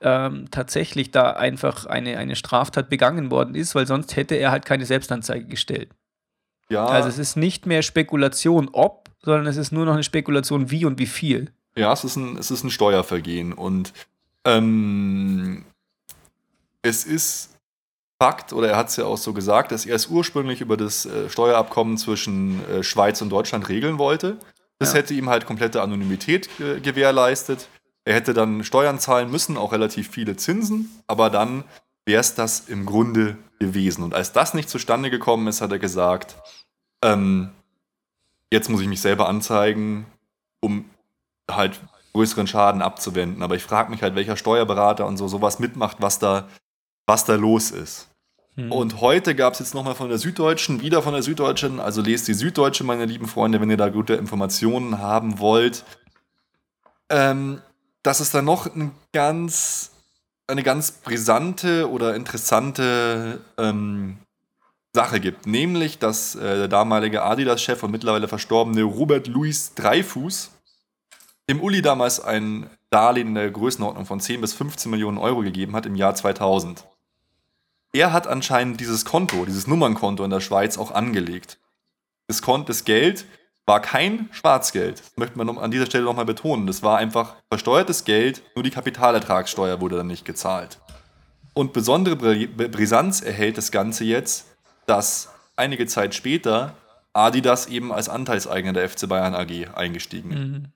Speaker 2: ähm, tatsächlich da einfach eine, eine Straftat begangen worden ist, weil sonst hätte er halt keine Selbstanzeige gestellt.
Speaker 3: Ja,
Speaker 2: Also es ist nicht mehr Spekulation ob, sondern es ist nur noch eine Spekulation wie und wie viel.
Speaker 3: Ja, es ist ein, es ist ein Steuervergehen und ähm, es ist Fakt, oder er hat es ja auch so gesagt, dass er es ursprünglich über das äh, Steuerabkommen zwischen äh, Schweiz und Deutschland regeln wollte. Das
Speaker 2: Ja.
Speaker 3: hätte ihm halt komplette Anonymität äh, gewährleistet. Er hätte dann Steuern zahlen müssen, auch relativ viele Zinsen, aber dann wäre es das im Grunde gewesen. Und als das nicht zustande gekommen ist, hat er gesagt, ähm, jetzt muss ich mich selber anzeigen, um halt größeren Schaden abzuwenden. Aber ich frage mich halt, welcher Steuerberater und so sowas mitmacht, was da, was da los ist.
Speaker 2: Hm.
Speaker 3: Und heute gab es jetzt nochmal von der Süddeutschen, wieder von der Süddeutschen, also lest die Süddeutsche, meine lieben Freunde, wenn ihr da gute Informationen haben wollt, ähm, dass es da noch ein ganz, eine ganz brisante oder interessante ähm, Sache gibt. Nämlich, dass äh, der damalige Adidas-Chef und mittlerweile verstorbene Robert Louis Dreyfus dem Uli damals ein Darlehen in der Größenordnung von 10 bis 15 Millionen Euro gegeben hat im Jahr 2000. Er hat anscheinend dieses Konto, dieses Nummernkonto in der Schweiz auch angelegt. Das, Kon das Geld war kein Schwarzgeld. Das möchte man an dieser Stelle nochmal betonen. Das war einfach versteuertes Geld, nur die Kapitalertragssteuer wurde dann nicht gezahlt. Und besondere Bri Brisanz erhält das Ganze jetzt, dass einige Zeit später Adidas eben als Anteilseigner der FC Bayern AG eingestiegen ist.
Speaker 2: Mhm.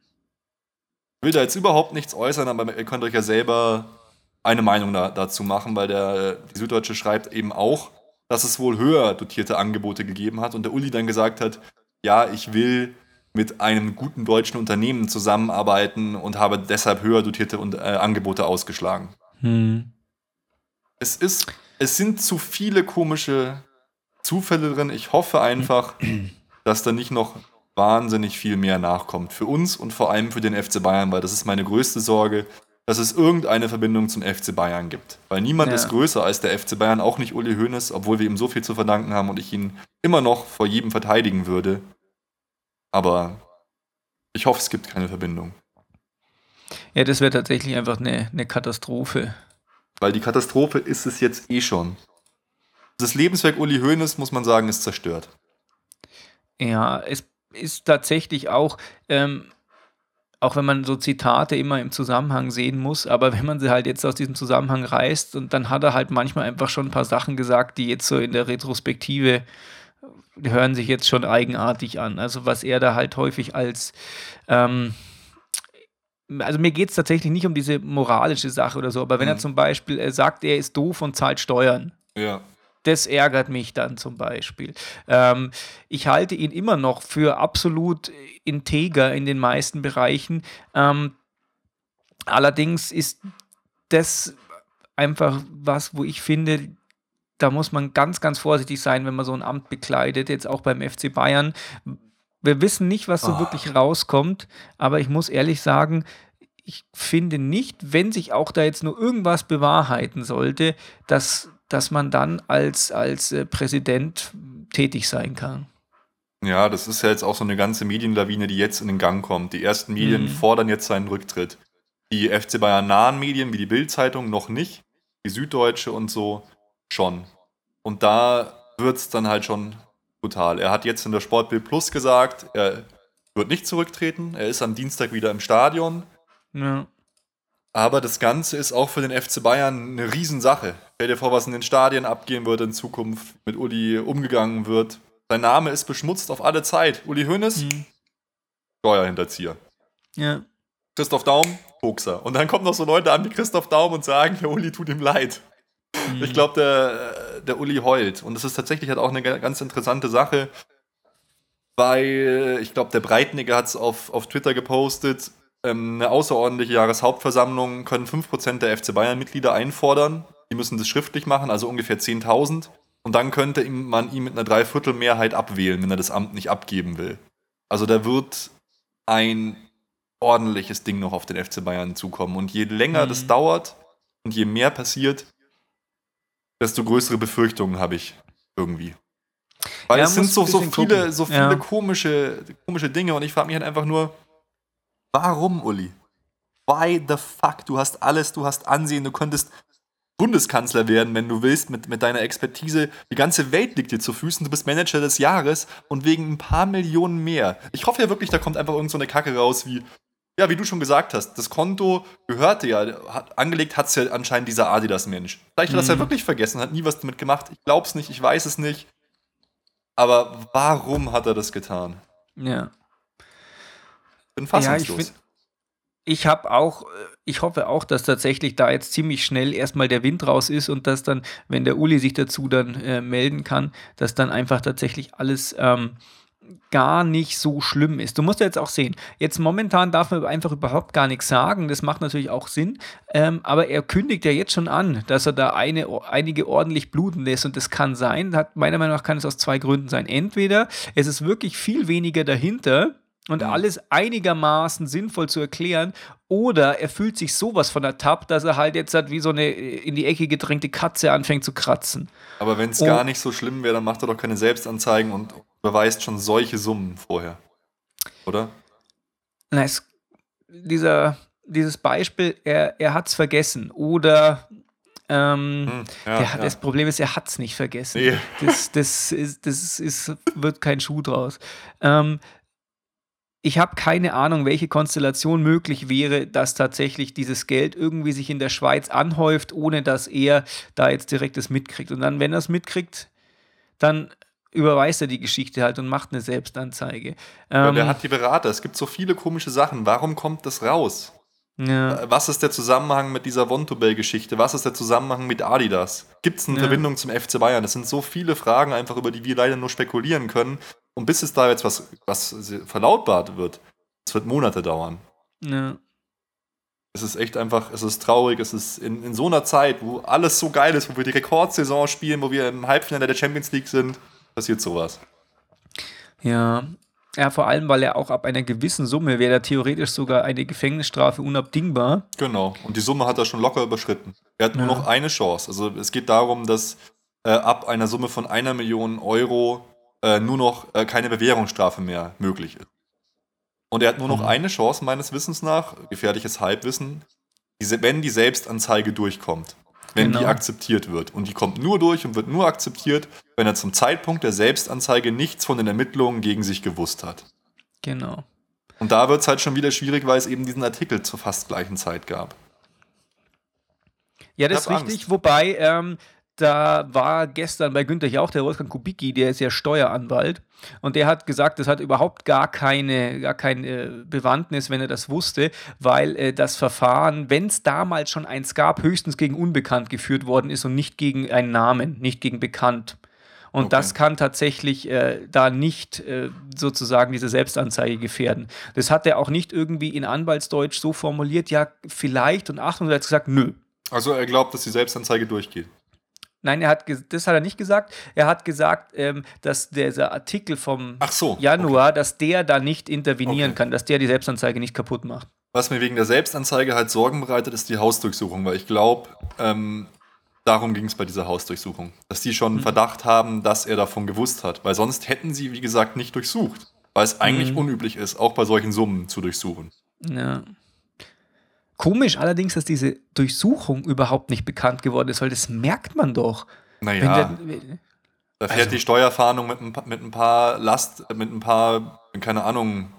Speaker 3: Ich will da jetzt überhaupt nichts äußern, aber ihr könnt euch ja selber eine Meinung da, dazu machen, weil der, die Süddeutsche schreibt eben auch, dass es wohl höher dotierte Angebote gegeben hat und der Uli dann gesagt hat, ja, ich will mit einem guten deutschen Unternehmen zusammenarbeiten und habe deshalb höher dotierte und, äh, Angebote ausgeschlagen.
Speaker 2: Hm.
Speaker 3: Es ist, es sind zu viele komische Zufälle drin. Ich hoffe einfach, dass da nicht noch wahnsinnig viel mehr nachkommt. Für uns und vor allem für den FC Bayern, weil das ist meine größte Sorge, dass es irgendeine Verbindung zum FC Bayern gibt. Weil niemand
Speaker 2: Ja.
Speaker 3: ist größer als der FC Bayern, auch nicht Uli Hoeneß, obwohl wir ihm so viel zu verdanken haben und ich ihn immer noch vor jedem verteidigen würde. Aber ich hoffe, es gibt keine Verbindung.
Speaker 2: Ja, das wäre tatsächlich einfach eine, eine Katastrophe.
Speaker 3: Weil die Katastrophe ist es jetzt eh schon. Das Lebenswerk Uli Hoeneß, muss man sagen, ist zerstört.
Speaker 2: Ja, es ist tatsächlich auch, ähm, auch wenn man so Zitate immer im Zusammenhang sehen muss, aber wenn man sie halt jetzt aus diesem Zusammenhang reißt und dann hat er halt manchmal einfach schon ein paar Sachen gesagt, die jetzt so in der Retrospektive hören sich jetzt schon eigenartig an. Also was er da halt häufig als ähm, also mir geht es tatsächlich nicht um diese moralische Sache oder so, aber wenn er
Speaker 3: Mhm.
Speaker 2: zum Beispiel er sagt, er ist doof und zahlt Steuern,
Speaker 3: Ja.
Speaker 2: das ärgert mich dann zum Beispiel. Ähm, ich halte ihn immer noch für absolut integer in den meisten Bereichen. Ähm, allerdings ist das einfach was, wo ich finde, da muss man ganz, ganz vorsichtig sein, wenn man so ein Amt bekleidet, jetzt auch beim FC Bayern. Wir wissen nicht, was so oh. wirklich rauskommt, aber ich muss ehrlich sagen, ich finde nicht, wenn sich auch da jetzt nur irgendwas bewahrheiten sollte, dass, dass man dann als, als äh, Präsident tätig sein kann.
Speaker 3: Ja, das ist ja jetzt auch so eine ganze Medienlawine, die jetzt in den Gang kommt. Die ersten Medien mhm. fordern jetzt seinen Rücktritt. Die FC Bayern nahen Medien wie die Bild-Zeitung noch nicht, die Süddeutsche und so schon. Und da wird es dann halt schon brutal. Er hat jetzt in der Sportbild Plus gesagt, er wird nicht zurücktreten. Er ist am Dienstag wieder im Stadion. Ja. Aber das Ganze ist auch für den FC Bayern eine Riesensache. Stell dir vor, was in den Stadien abgehen wird in Zukunft, mit Uli umgegangen wird. Sein Name ist beschmutzt auf alle Zeit. Uli Hoeneß, mhm. Steuerhinterzieher. Ja. Christoph Daum, Boxer. Und dann kommen noch so Leute an wie Christoph Daum und sagen, der Uli tut ihm leid. Ich glaube, der, der Uli heult. Und das ist tatsächlich halt auch eine ganz interessante Sache, weil ich glaube, der Breitniger hat es auf, auf Twitter gepostet. Ähm, eine außerordentliche Jahreshauptversammlung können 5% der FC Bayern-Mitglieder einfordern. Die müssen das schriftlich machen, also ungefähr 10.000. Und dann könnte man ihn mit einer Dreiviertelmehrheit abwählen, wenn er das Amt nicht abgeben will. Also da wird ein ordentliches Ding noch auf den FC Bayern zukommen. Und je länger mhm. das dauert und je mehr passiert, desto größere Befürchtungen habe ich irgendwie. Weil ja, es sind so, so viele, so viele ja. komische, komische Dinge und ich frage mich halt einfach nur, warum, Uli? Why the fuck? Du hast alles, du hast Ansehen, du könntest Bundeskanzler werden, wenn du willst, mit, mit deiner Expertise. Die ganze Welt liegt dir zu Füßen, du bist Manager des Jahres und wegen ein paar Millionen mehr. Ich hoffe ja wirklich, da kommt einfach irgend so eine Kacke raus wie, ja, wie du schon gesagt hast, das Konto gehörte ja, hat, angelegt hat es ja anscheinend dieser Adidas-Mensch. Vielleicht hat er mhm. das ja wirklich vergessen, hat nie was damit gemacht. Ich glaub's nicht, ich weiß es nicht. Aber warum hat er das getan?
Speaker 2: Ja.
Speaker 3: Bin fassungslos.
Speaker 2: Ja, ich, ich habe auch, äh, ich hoffe auch, dass tatsächlich da jetzt ziemlich schnell erstmal der Wind raus ist und dass dann, wenn der Uli sich dazu dann äh, melden kann, dass dann einfach tatsächlich alles ähm, gar nicht so schlimm ist. Du musst ja jetzt auch sehen, jetzt momentan darf man einfach überhaupt gar nichts sagen, das macht natürlich auch Sinn, ähm, aber er kündigt ja jetzt schon an, dass er da eine, einige ordentlich bluten lässt und das kann sein, hat, meiner Meinung nach kann es aus zwei Gründen sein. Entweder es ist wirklich viel weniger dahinter, und mhm. alles einigermaßen sinnvoll zu erklären. Oder er fühlt sich sowas von ertappt, dass er halt jetzt halt wie so eine in die Ecke gedrängte Katze anfängt zu kratzen.
Speaker 3: Aber wenn es gar nicht so schlimm wäre, dann macht er doch keine Selbstanzeigen und beweist schon solche Summen vorher. Oder?
Speaker 2: Na, es, dieser, dieses Beispiel, er, er hat es vergessen. Oder ähm, hm, ja, der, ja. Das Problem ist, er hat es nicht vergessen. Nee. Das, das, ist, das ist, wird kein Schuh draus. Ähm, ich habe keine Ahnung, welche Konstellation möglich wäre, dass tatsächlich dieses Geld irgendwie sich in der Schweiz anhäuft, ohne dass er da jetzt direkt das mitkriegt. Und dann, wenn er es mitkriegt, dann überweist er die Geschichte halt und macht eine Selbstanzeige.
Speaker 3: Ja, der ähm, hat die Berater. Es gibt so viele komische Sachen. Warum kommt das raus? Ja. Äh, was ist der Zusammenhang mit dieser Vontobel-Geschichte? Was ist der Zusammenhang mit Adidas? Gibt es eine ja. Verbindung zum FC Bayern? Das sind so viele Fragen, einfach über die wir leider nur spekulieren können. Und bis es da jetzt was, was verlautbart wird, es wird Monate dauern. Ja. Es ist echt einfach, es ist traurig, es ist in, in so einer Zeit, wo alles so geil ist, wo wir die Rekordsaison spielen, wo wir im Halbfinale der Champions League sind, passiert sowas.
Speaker 2: Ja, ja, vor allem, weil er auch ab einer gewissen Summe wäre theoretisch sogar eine Gefängnisstrafe unabdingbar.
Speaker 3: Genau, und die Summe hat er schon locker überschritten. Er hat ja. nur noch eine Chance. Also es geht darum, dass äh, ab einer Summe von einer Million Euro äh, nur noch äh, keine Bewährungsstrafe mehr möglich ist. Und er hat nur noch mhm. eine Chance, meines Wissens nach, gefährliches Halbwissen, wenn die Selbstanzeige durchkommt. Wenn genau. die akzeptiert wird. Und die kommt nur durch und wird nur akzeptiert, wenn er zum Zeitpunkt der Selbstanzeige nichts von den Ermittlungen gegen sich gewusst hat.
Speaker 2: Genau.
Speaker 3: Und da wird es halt schon wieder schwierig, weil es eben diesen Artikel zur fast gleichen Zeit gab.
Speaker 2: Ja, das ist richtig. Angst. Wobei, ähm, da war gestern bei Günther Jauch der Wolfgang Kubicki, der ist ja Steueranwalt und der hat gesagt, das hat überhaupt gar keine, gar keine äh, Bewandtnis, wenn er das wusste, weil äh, das Verfahren, wenn es damals schon eins gab, höchstens gegen Unbekannt geführt worden ist und nicht gegen einen Namen, nicht gegen Bekannt. Und okay. das kann tatsächlich äh, da nicht äh, sozusagen diese Selbstanzeige gefährden. Das hat er auch nicht irgendwie in Anwaltsdeutsch so formuliert, ja, vielleicht und Achtung, er hat gesagt, nö,
Speaker 3: Also er glaubt, dass die Selbstanzeige durchgeht.
Speaker 2: Nein, er hat das hat er nicht gesagt. Er hat gesagt, ähm, dass dieser Artikel vom
Speaker 3: so,
Speaker 2: Januar, okay. dass der da nicht intervenieren
Speaker 3: Okay.
Speaker 2: kann, dass der die Selbstanzeige nicht kaputt macht.
Speaker 3: Was mir wegen der Selbstanzeige halt Sorgen bereitet, ist die Hausdurchsuchung, weil ich glaube, ähm, darum ging es bei dieser Hausdurchsuchung. Dass die schon einen Verdacht haben, dass er davon gewusst hat. Weil sonst hätten sie, wie gesagt, nicht durchsucht. Weil es eigentlich
Speaker 2: Mhm.
Speaker 3: unüblich ist, auch bei solchen Summen zu durchsuchen.
Speaker 2: Ja. Komisch allerdings, dass diese Durchsuchung überhaupt nicht bekannt geworden ist, weil das merkt man doch. Wenn
Speaker 3: Naja,
Speaker 2: der,
Speaker 3: da fährt
Speaker 2: also-
Speaker 3: die Steuerfahndung mit ein, paar- mit ein paar Last, mit ein paar, keine Ahnung,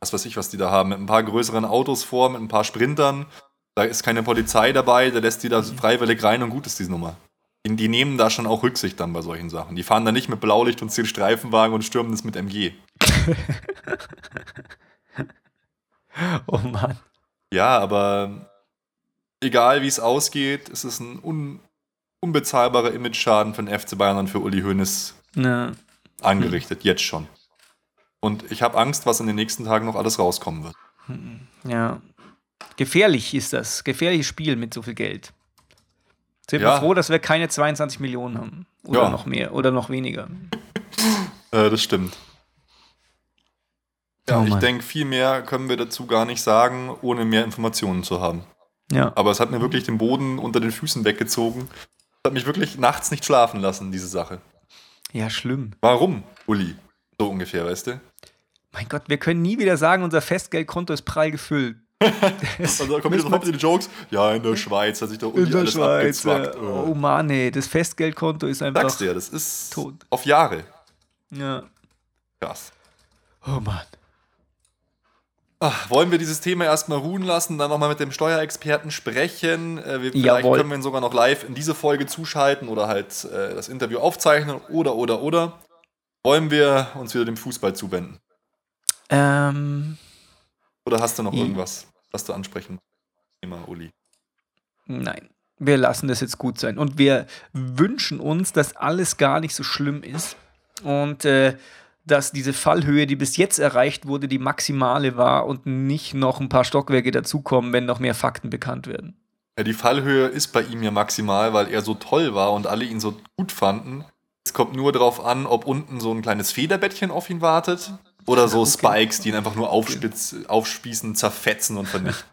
Speaker 3: was weiß ich, was die da haben, mit ein paar größeren Autos vor, mit ein paar Sprintern. Da ist keine Polizei dabei, der lässt die da freiwillig rein und gut ist die Nummer. Die, die nehmen da schon auch Rücksicht dann bei solchen Sachen. Die fahren da nicht mit Blaulicht und zehn Streifenwagen und stürmen das mit MG.
Speaker 2: oh Mann.
Speaker 3: Ja, aber egal wie es ausgeht, es ist ein un, unbezahlbarer Image-Schaden den FC Bayern und für Uli Hoeneß
Speaker 2: Ja.
Speaker 3: angerichtet, jetzt schon. Und ich habe Angst, was in den nächsten Tagen noch alles rauskommen wird.
Speaker 2: ja. Gefährlich ist das. Gefährliches Spiel mit so viel Geld. Sind wir
Speaker 3: Ja.
Speaker 2: froh, dass wir keine 22 Millionen haben. Oder
Speaker 3: Ja.
Speaker 2: noch mehr. Oder noch weniger.
Speaker 3: Äh, das stimmt. Ja,
Speaker 2: Oh
Speaker 3: ich denke, viel mehr können wir dazu gar nicht sagen, ohne mehr Informationen zu haben.
Speaker 2: Ja.
Speaker 3: Aber es hat mir wirklich den Boden unter den Füßen weggezogen. Es hat mich wirklich nachts nicht schlafen lassen, diese Sache.
Speaker 2: Ja, schlimm.
Speaker 3: Warum, Uli? So ungefähr, weißt du?
Speaker 2: Mein Gott, wir können nie wieder sagen, unser Festgeldkonto ist prall gefüllt.
Speaker 3: Also da kommen
Speaker 2: Müssen
Speaker 3: wieder die Jokes. Ja, in der Schweiz hat sich der Uli
Speaker 2: In der
Speaker 3: alles
Speaker 2: Schweiz.
Speaker 3: abgezwackt.
Speaker 2: Äh. Oh Mann, ey, das Festgeldkonto ist einfach.
Speaker 3: Sagst du ja, das ist
Speaker 2: tot.
Speaker 3: auf Jahre.
Speaker 2: Ja.
Speaker 3: Krass.
Speaker 2: Oh Mann.
Speaker 3: Ach, wollen wir dieses Thema erstmal ruhen lassen, dann nochmal mit dem Steuerexperten sprechen? Äh, wir, vielleicht
Speaker 2: Jawohl.
Speaker 3: können wir ihn sogar noch live in diese Folge zuschalten oder halt äh, das Interview aufzeichnen oder, oder, oder. Wollen wir uns wieder dem Fußball zuwenden?
Speaker 2: Ähm,
Speaker 3: Oder hast du noch irgendwas, was du ansprechen Thema, Uli?
Speaker 2: nein. Wir lassen das jetzt gut sein. Und wir wünschen uns, dass alles gar nicht so schlimm ist. Und äh, dass diese Fallhöhe, die bis jetzt erreicht wurde, die maximale war und nicht noch ein paar Stockwerke dazukommen, wenn noch mehr Fakten bekannt werden.
Speaker 3: Ja, die Fallhöhe ist bei ihm ja maximal, weil er so toll war und alle ihn so gut fanden. Es kommt nur darauf an, ob unten so ein kleines Federbettchen auf ihn wartet oder so Spikes, die ihn einfach nur aufspitz, aufspießen, zerfetzen und vernichten.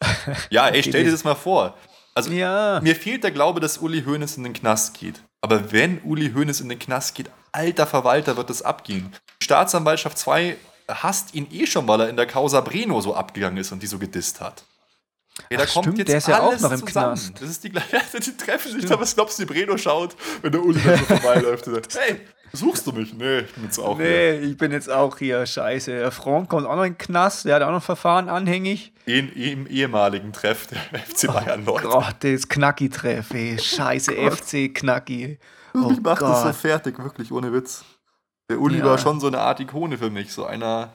Speaker 3: ja, ey, stell dir das mal vor. Also,
Speaker 2: Ja.
Speaker 3: mir fehlt der Glaube, dass Uli Hoeneß in den Knast geht. Aber wenn Uli Hoeneß in den Knast geht, alter Verwalter, wird das abgehen. Die Staatsanwaltschaft 2 hasst ihn eh schon, weil er in der Causa Breno so abgegangen ist und die so gedisst hat. Ey, da
Speaker 2: Ach,
Speaker 3: kommt
Speaker 2: stimmt,
Speaker 3: jetzt
Speaker 2: der ist ja auch
Speaker 3: alles
Speaker 2: noch im
Speaker 3: zusammen.
Speaker 2: Knast.
Speaker 3: Das ist die gleiche. Die treffen sich da, was glaubst du, die Breno schaut, wenn der Uli so vorbeiläuft und sagt, hey, suchst du mich? Nee, ich bin jetzt auch hier.
Speaker 2: Nee, ich bin jetzt auch hier. Scheiße. Der Frank kommt auch noch in den Knast. Der hat auch noch Verfahren anhängig.
Speaker 3: In, Im ehemaligen Treff der FC Bayern Leute.
Speaker 2: Gott, das Knacki-Treff, ey. Scheiße, FC Knacki. Oh
Speaker 3: ich mach das so
Speaker 2: Gott.
Speaker 3: fertig, wirklich, ohne Witz. Der Uli
Speaker 2: Ja.
Speaker 3: war schon so eine Art Ikone für mich, so einer...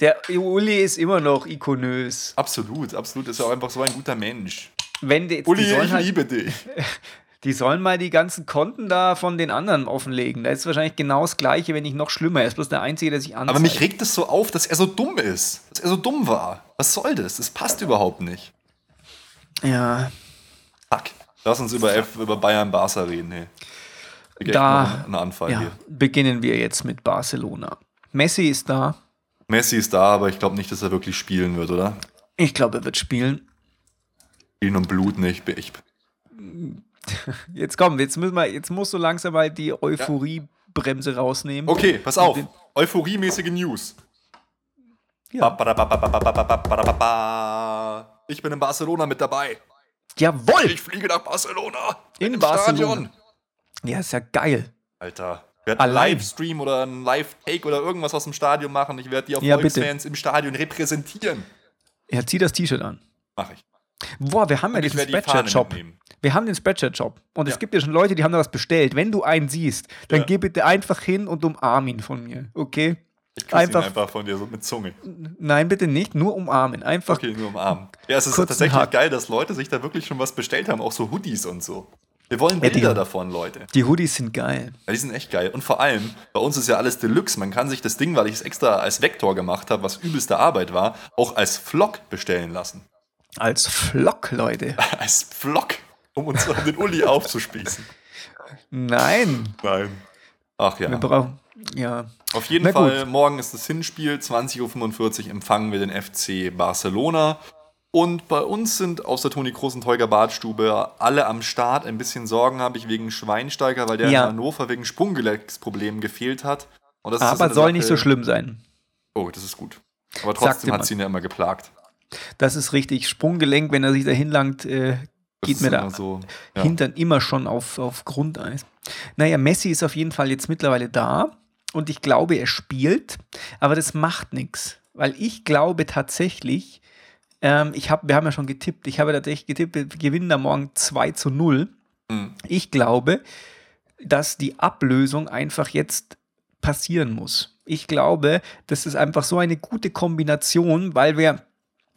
Speaker 2: Der Uli ist immer noch ikonös.
Speaker 3: Absolut, absolut, ist ja auch einfach so ein guter Mensch.
Speaker 2: Wenn die,
Speaker 3: Uli,
Speaker 2: die,
Speaker 3: ich
Speaker 2: halt,
Speaker 3: liebe dich.
Speaker 2: die sollen mal die ganzen Konten da von den anderen offenlegen. Da ist wahrscheinlich genau das Gleiche, wenn nicht noch schlimmer. Er ist bloß der Einzige, der sich anzeigt.
Speaker 3: Aber mich regt es so auf, dass er so dumm ist. Dass er so dumm war. Was soll das? Das passt überhaupt nicht.
Speaker 2: Ja,
Speaker 3: Fuck. Lass uns über, F, über Bayern Barca reden, hey
Speaker 2: da ja, beginnen wir jetzt mit Barcelona. Messi ist da.
Speaker 3: Messi ist da, aber ich glaube nicht, dass er wirklich spielen wird, oder?
Speaker 2: Ich glaube, er wird spielen.
Speaker 3: Spielen und Blut nicht. Ich.
Speaker 2: Jetzt komm, jetzt müssen wir, jetzt musst du langsam mal die Euphoriebremse rausnehmen.
Speaker 3: Okay, pass auf. Euphoriemäßige News.
Speaker 2: Ja.
Speaker 3: Ich bin in Barcelona mit dabei.
Speaker 2: Jawohl!
Speaker 3: Ich fliege nach Barcelona.
Speaker 2: In,
Speaker 3: in
Speaker 2: Barcelona.
Speaker 3: Stadion.
Speaker 2: Ja, ist ja geil.
Speaker 3: Alter. Ich werde einen. Livestream oder einen Live-Take oder irgendwas aus dem Stadion machen. Ich werde die
Speaker 2: Ja.
Speaker 3: Erfolgsfans im Stadion repräsentieren.
Speaker 2: Ja, zieh das T-Shirt an.
Speaker 3: Mach ich.
Speaker 2: Boah, wir haben ja diesen Spreadshirt-Shop. Wir haben den Spreadshirt-Shop. Und es
Speaker 3: Ja.
Speaker 2: gibt ja schon Leute, die haben da was bestellt. Wenn du einen siehst, dann
Speaker 3: Ja.
Speaker 2: geh bitte einfach hin und umarm ihn von mir. Okay?
Speaker 3: Ich küsse
Speaker 2: Einfach-
Speaker 3: ihn einfach von dir so mit Zunge.
Speaker 2: Nein, bitte nicht. Nur umarmen. Einfach.
Speaker 3: Okay, nur im Arm. Ja, es ist tatsächlich geil, dass Leute sich da wirklich schon was bestellt haben, auch so Hoodies und so. Wir wollen
Speaker 2: Ja,
Speaker 3: Bilder davon, Leute.
Speaker 2: Die Hoodies sind geil.
Speaker 3: Ja, die sind echt geil. Und vor allem, bei uns ist ja alles Deluxe. Man kann sich das Ding, weil ich es extra als Vektor gemacht habe, was übelste Arbeit war, auch als Vlog bestellen lassen.
Speaker 2: Als Flock, Leute.
Speaker 3: Als Flock, um uns den Uli aufzuspießen.
Speaker 2: Nein.
Speaker 3: Nein. Ach ja.
Speaker 2: Wir brauchen, ja.
Speaker 3: Auf jeden
Speaker 2: Na
Speaker 3: Fall,
Speaker 2: gut.
Speaker 3: morgen ist das Hinspiel, 20.45 Uhr empfangen wir den FC Barcelona. Und bei uns sind aus der Toni Kroos und Holger Badstube alle am Start. Ein bisschen Sorgen habe ich wegen Schweinsteiger, weil der
Speaker 2: Ja.
Speaker 3: in Hannover wegen Sprunggelenksproblemen gefehlt hat.
Speaker 2: Aber soll
Speaker 3: Sache-
Speaker 2: nicht so schlimm sein.
Speaker 3: Oh, das ist gut. Aber trotzdem hat sie ihn ja immer geplagt.
Speaker 2: Das ist richtig. Sprunggelenk, wenn er sich da hinlangt, äh, geht mir da
Speaker 3: so. Ja.
Speaker 2: Hintern immer schon auf, auf Grundeis. Naja, Messi ist auf jeden Fall jetzt mittlerweile da und ich glaube, er spielt, aber das macht nichts, weil ich glaube tatsächlich, ähm, ich hab, wir haben ja schon getippt, ich habe tatsächlich getippt, wir gewinnen da morgen 2 zu 0.
Speaker 3: Mhm.
Speaker 2: Ich glaube, dass die Ablösung einfach jetzt passieren muss. Ich glaube, das ist einfach so eine gute Kombination, weil wir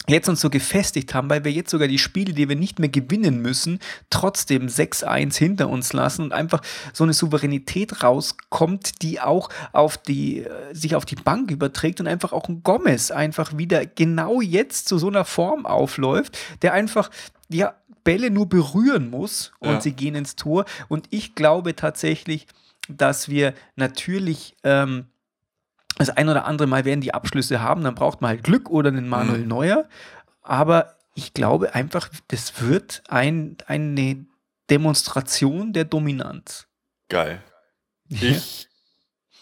Speaker 2: jetzt uns so gefestigt haben, weil wir jetzt sogar die Spiele, die wir nicht mehr gewinnen müssen, trotzdem 6-1 hinter uns lassen und einfach so eine Souveränität rauskommt, die auch auf die, äh, sich auf die Bank überträgt und einfach auch ein Gomez einfach wieder genau jetzt zu so einer Form aufläuft, der einfach, ja, Bälle nur berühren muss und
Speaker 3: Ja.
Speaker 2: sie gehen ins Tor. Und ich glaube tatsächlich, dass wir natürlich ähm, das ein oder andere Mal werden die Abschlüsse haben, dann braucht man halt Glück oder einen Manuel
Speaker 3: Mhm.
Speaker 2: Neuer. Aber ich glaube einfach, das wird ein, eine Demonstration der Dominanz.
Speaker 3: Geil. Ich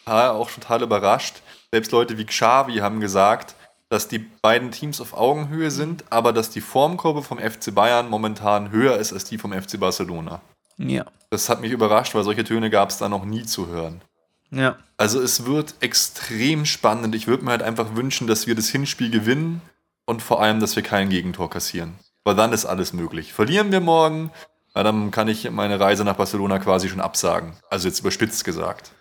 Speaker 3: war auch total überrascht. Selbst Leute wie Xavi haben gesagt, dass die beiden Teams auf Augenhöhe sind, aber dass die Formkurve vom FC Bayern momentan höher ist als die vom FC Barcelona.
Speaker 2: Ja,
Speaker 3: Das hat mich überrascht, weil solche Töne gab es da noch nie zu hören.
Speaker 2: Ja.
Speaker 3: Also es wird extrem spannend. Ich würde mir halt einfach wünschen, dass wir das Hinspiel gewinnen und vor allem, dass wir kein Gegentor kassieren. Weil dann ist alles möglich. Verlieren wir morgen, na, dann kann ich meine Reise nach Barcelona quasi schon absagen. Also jetzt überspitzt gesagt.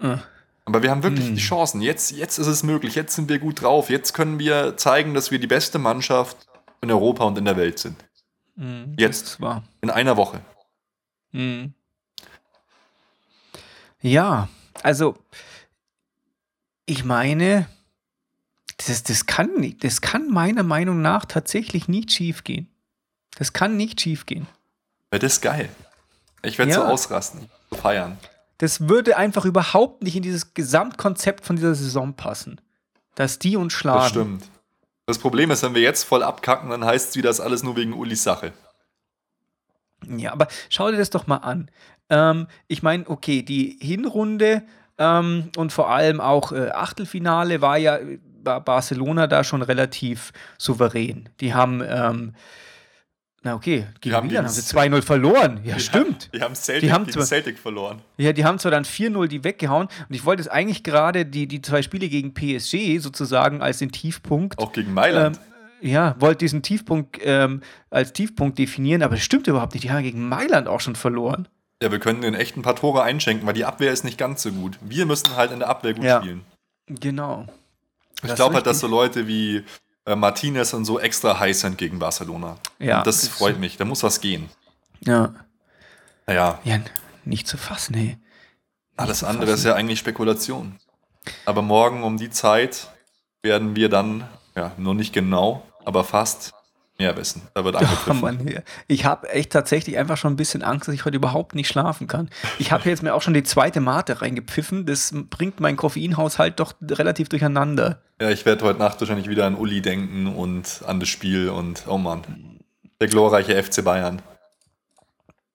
Speaker 2: Äh.
Speaker 3: Aber wir haben wirklich
Speaker 2: Hm.
Speaker 3: die Chancen. Jetzt, jetzt ist es möglich. Jetzt sind wir gut drauf. Jetzt können wir zeigen, dass wir die beste Mannschaft in Europa und in der Welt sind.
Speaker 2: Mhm,
Speaker 3: Jetzt. In einer Woche.
Speaker 2: Mhm. Ja, also ich meine, das, das, kann, nicht- das kann meiner Meinung nach tatsächlich nicht schief gehen. Das kann nicht schief gehen.
Speaker 3: Ja, das ist geil. Ich werde
Speaker 2: Ja.
Speaker 3: so ausrasten. Feiern.
Speaker 2: Das würde einfach überhaupt nicht in dieses Gesamtkonzept von dieser Saison passen. Dass die uns schlagen.
Speaker 3: Das stimmt. Das Problem ist, wenn wir jetzt voll abkacken, dann heißt es wieder, das alles nur wegen Ulis Sache.
Speaker 2: Ja, aber schau dir das doch mal an. Ähm, ich meine, okay, die Hinrunde ähm, und vor allem auch äh, Achtelfinale war ja war Barcelona da schon relativ souverän. Die haben, ähm, na okay, gegen
Speaker 3: haben
Speaker 2: Milan haben sie 2-0 verloren. Ja, stimmt.
Speaker 3: Die haben Celtic,
Speaker 2: Die haben zwar-
Speaker 3: Celtic verloren.
Speaker 2: Ja, die haben zwar dann 4-0 die weggehauen und ich wollte es eigentlich gerade die, die zwei Spiele gegen PSG sozusagen als den Tiefpunkt
Speaker 3: Auch gegen Mailand.
Speaker 2: ähm, ja, wollte diesen Tiefpunkt ähm, als Tiefpunkt definieren, aber das stimmt überhaupt nicht. Die haben gegen Mailand auch schon verloren.
Speaker 3: Ja, wir können den echt ein paar Tore einschenken, weil die Abwehr ist nicht ganz so gut. Wir müssen halt in der Abwehr gut
Speaker 2: Ja.
Speaker 3: spielen.
Speaker 2: Genau.
Speaker 3: Ich glaube halt, dass so. Leute wie äh, Martinez und so extra heiß sind gegen Barcelona.
Speaker 2: Ja,
Speaker 3: und das freut mich. Da muss was gehen.
Speaker 2: Ja.
Speaker 3: Naja,
Speaker 2: Ja, nicht zu fassen. Nicht
Speaker 3: alles andere
Speaker 2: fassen.
Speaker 3: ist ja eigentlich Spekulation. Aber morgen um die Zeit werden wir dann, ja, nur nicht genau, aber fast mehr wissen. Da wird
Speaker 2: Oh
Speaker 3: angegriffen.
Speaker 2: Mann, ich habe echt tatsächlich einfach schon ein bisschen Angst, dass ich heute überhaupt nicht schlafen kann. Ich habe jetzt mir auch schon die zweite Mate reingepfiffen. Das bringt meinen Koffeinhaushalt doch relativ durcheinander.
Speaker 3: Ja, ich werde heute Nacht wahrscheinlich wieder an Uli denken und an das Spiel und oh Mann. Der glorreiche FC Bayern.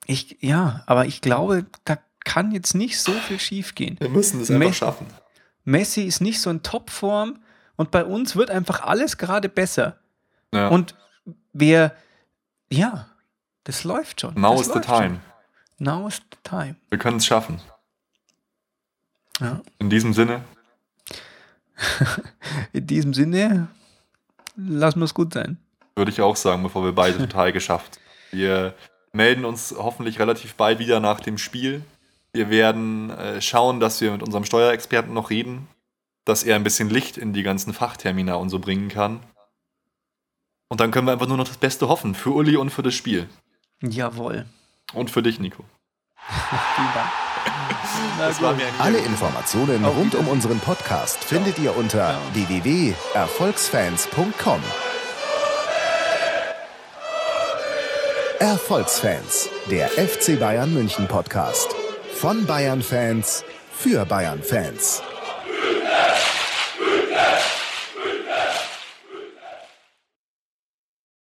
Speaker 2: Ich, ja, aber ich glaube, da kann jetzt nicht so viel schief gehen.
Speaker 3: Wir müssen es
Speaker 2: Me-
Speaker 3: einfach schaffen.
Speaker 2: Messi ist nicht so in Topform und bei uns wird einfach alles gerade besser.
Speaker 3: Ja.
Speaker 2: Und wir, ja, das läuft schon.
Speaker 3: Now
Speaker 2: das
Speaker 3: is the
Speaker 2: läuft schon.
Speaker 3: time.
Speaker 2: Now is the time.
Speaker 3: Wir können es schaffen.
Speaker 2: Ja.
Speaker 3: In diesem Sinne,
Speaker 2: In diesem Sinne, lassen wir es gut sein.
Speaker 3: würde ich auch sagen, bevor wir beide total geschafft. Wir melden uns hoffentlich relativ bald wieder nach dem Spiel. Wir werden äh, schauen, dass wir mit unserem Steuerexperten noch reden, dass er ein bisschen Licht in die ganzen Fachtermina und so bringen kann. Und dann können wir einfach nur noch das Beste hoffen für Uli und für das Spiel.
Speaker 2: Jawohl.
Speaker 3: Und für dich, Nico.
Speaker 2: Vielen Dank.
Speaker 1: Alle Informationen rund um unseren Podcast findet ihr unter www.erfolgsfans.com. Erfolgsfans, der FC Bayern München Podcast. Von Bayern Fans für Bayern Fans.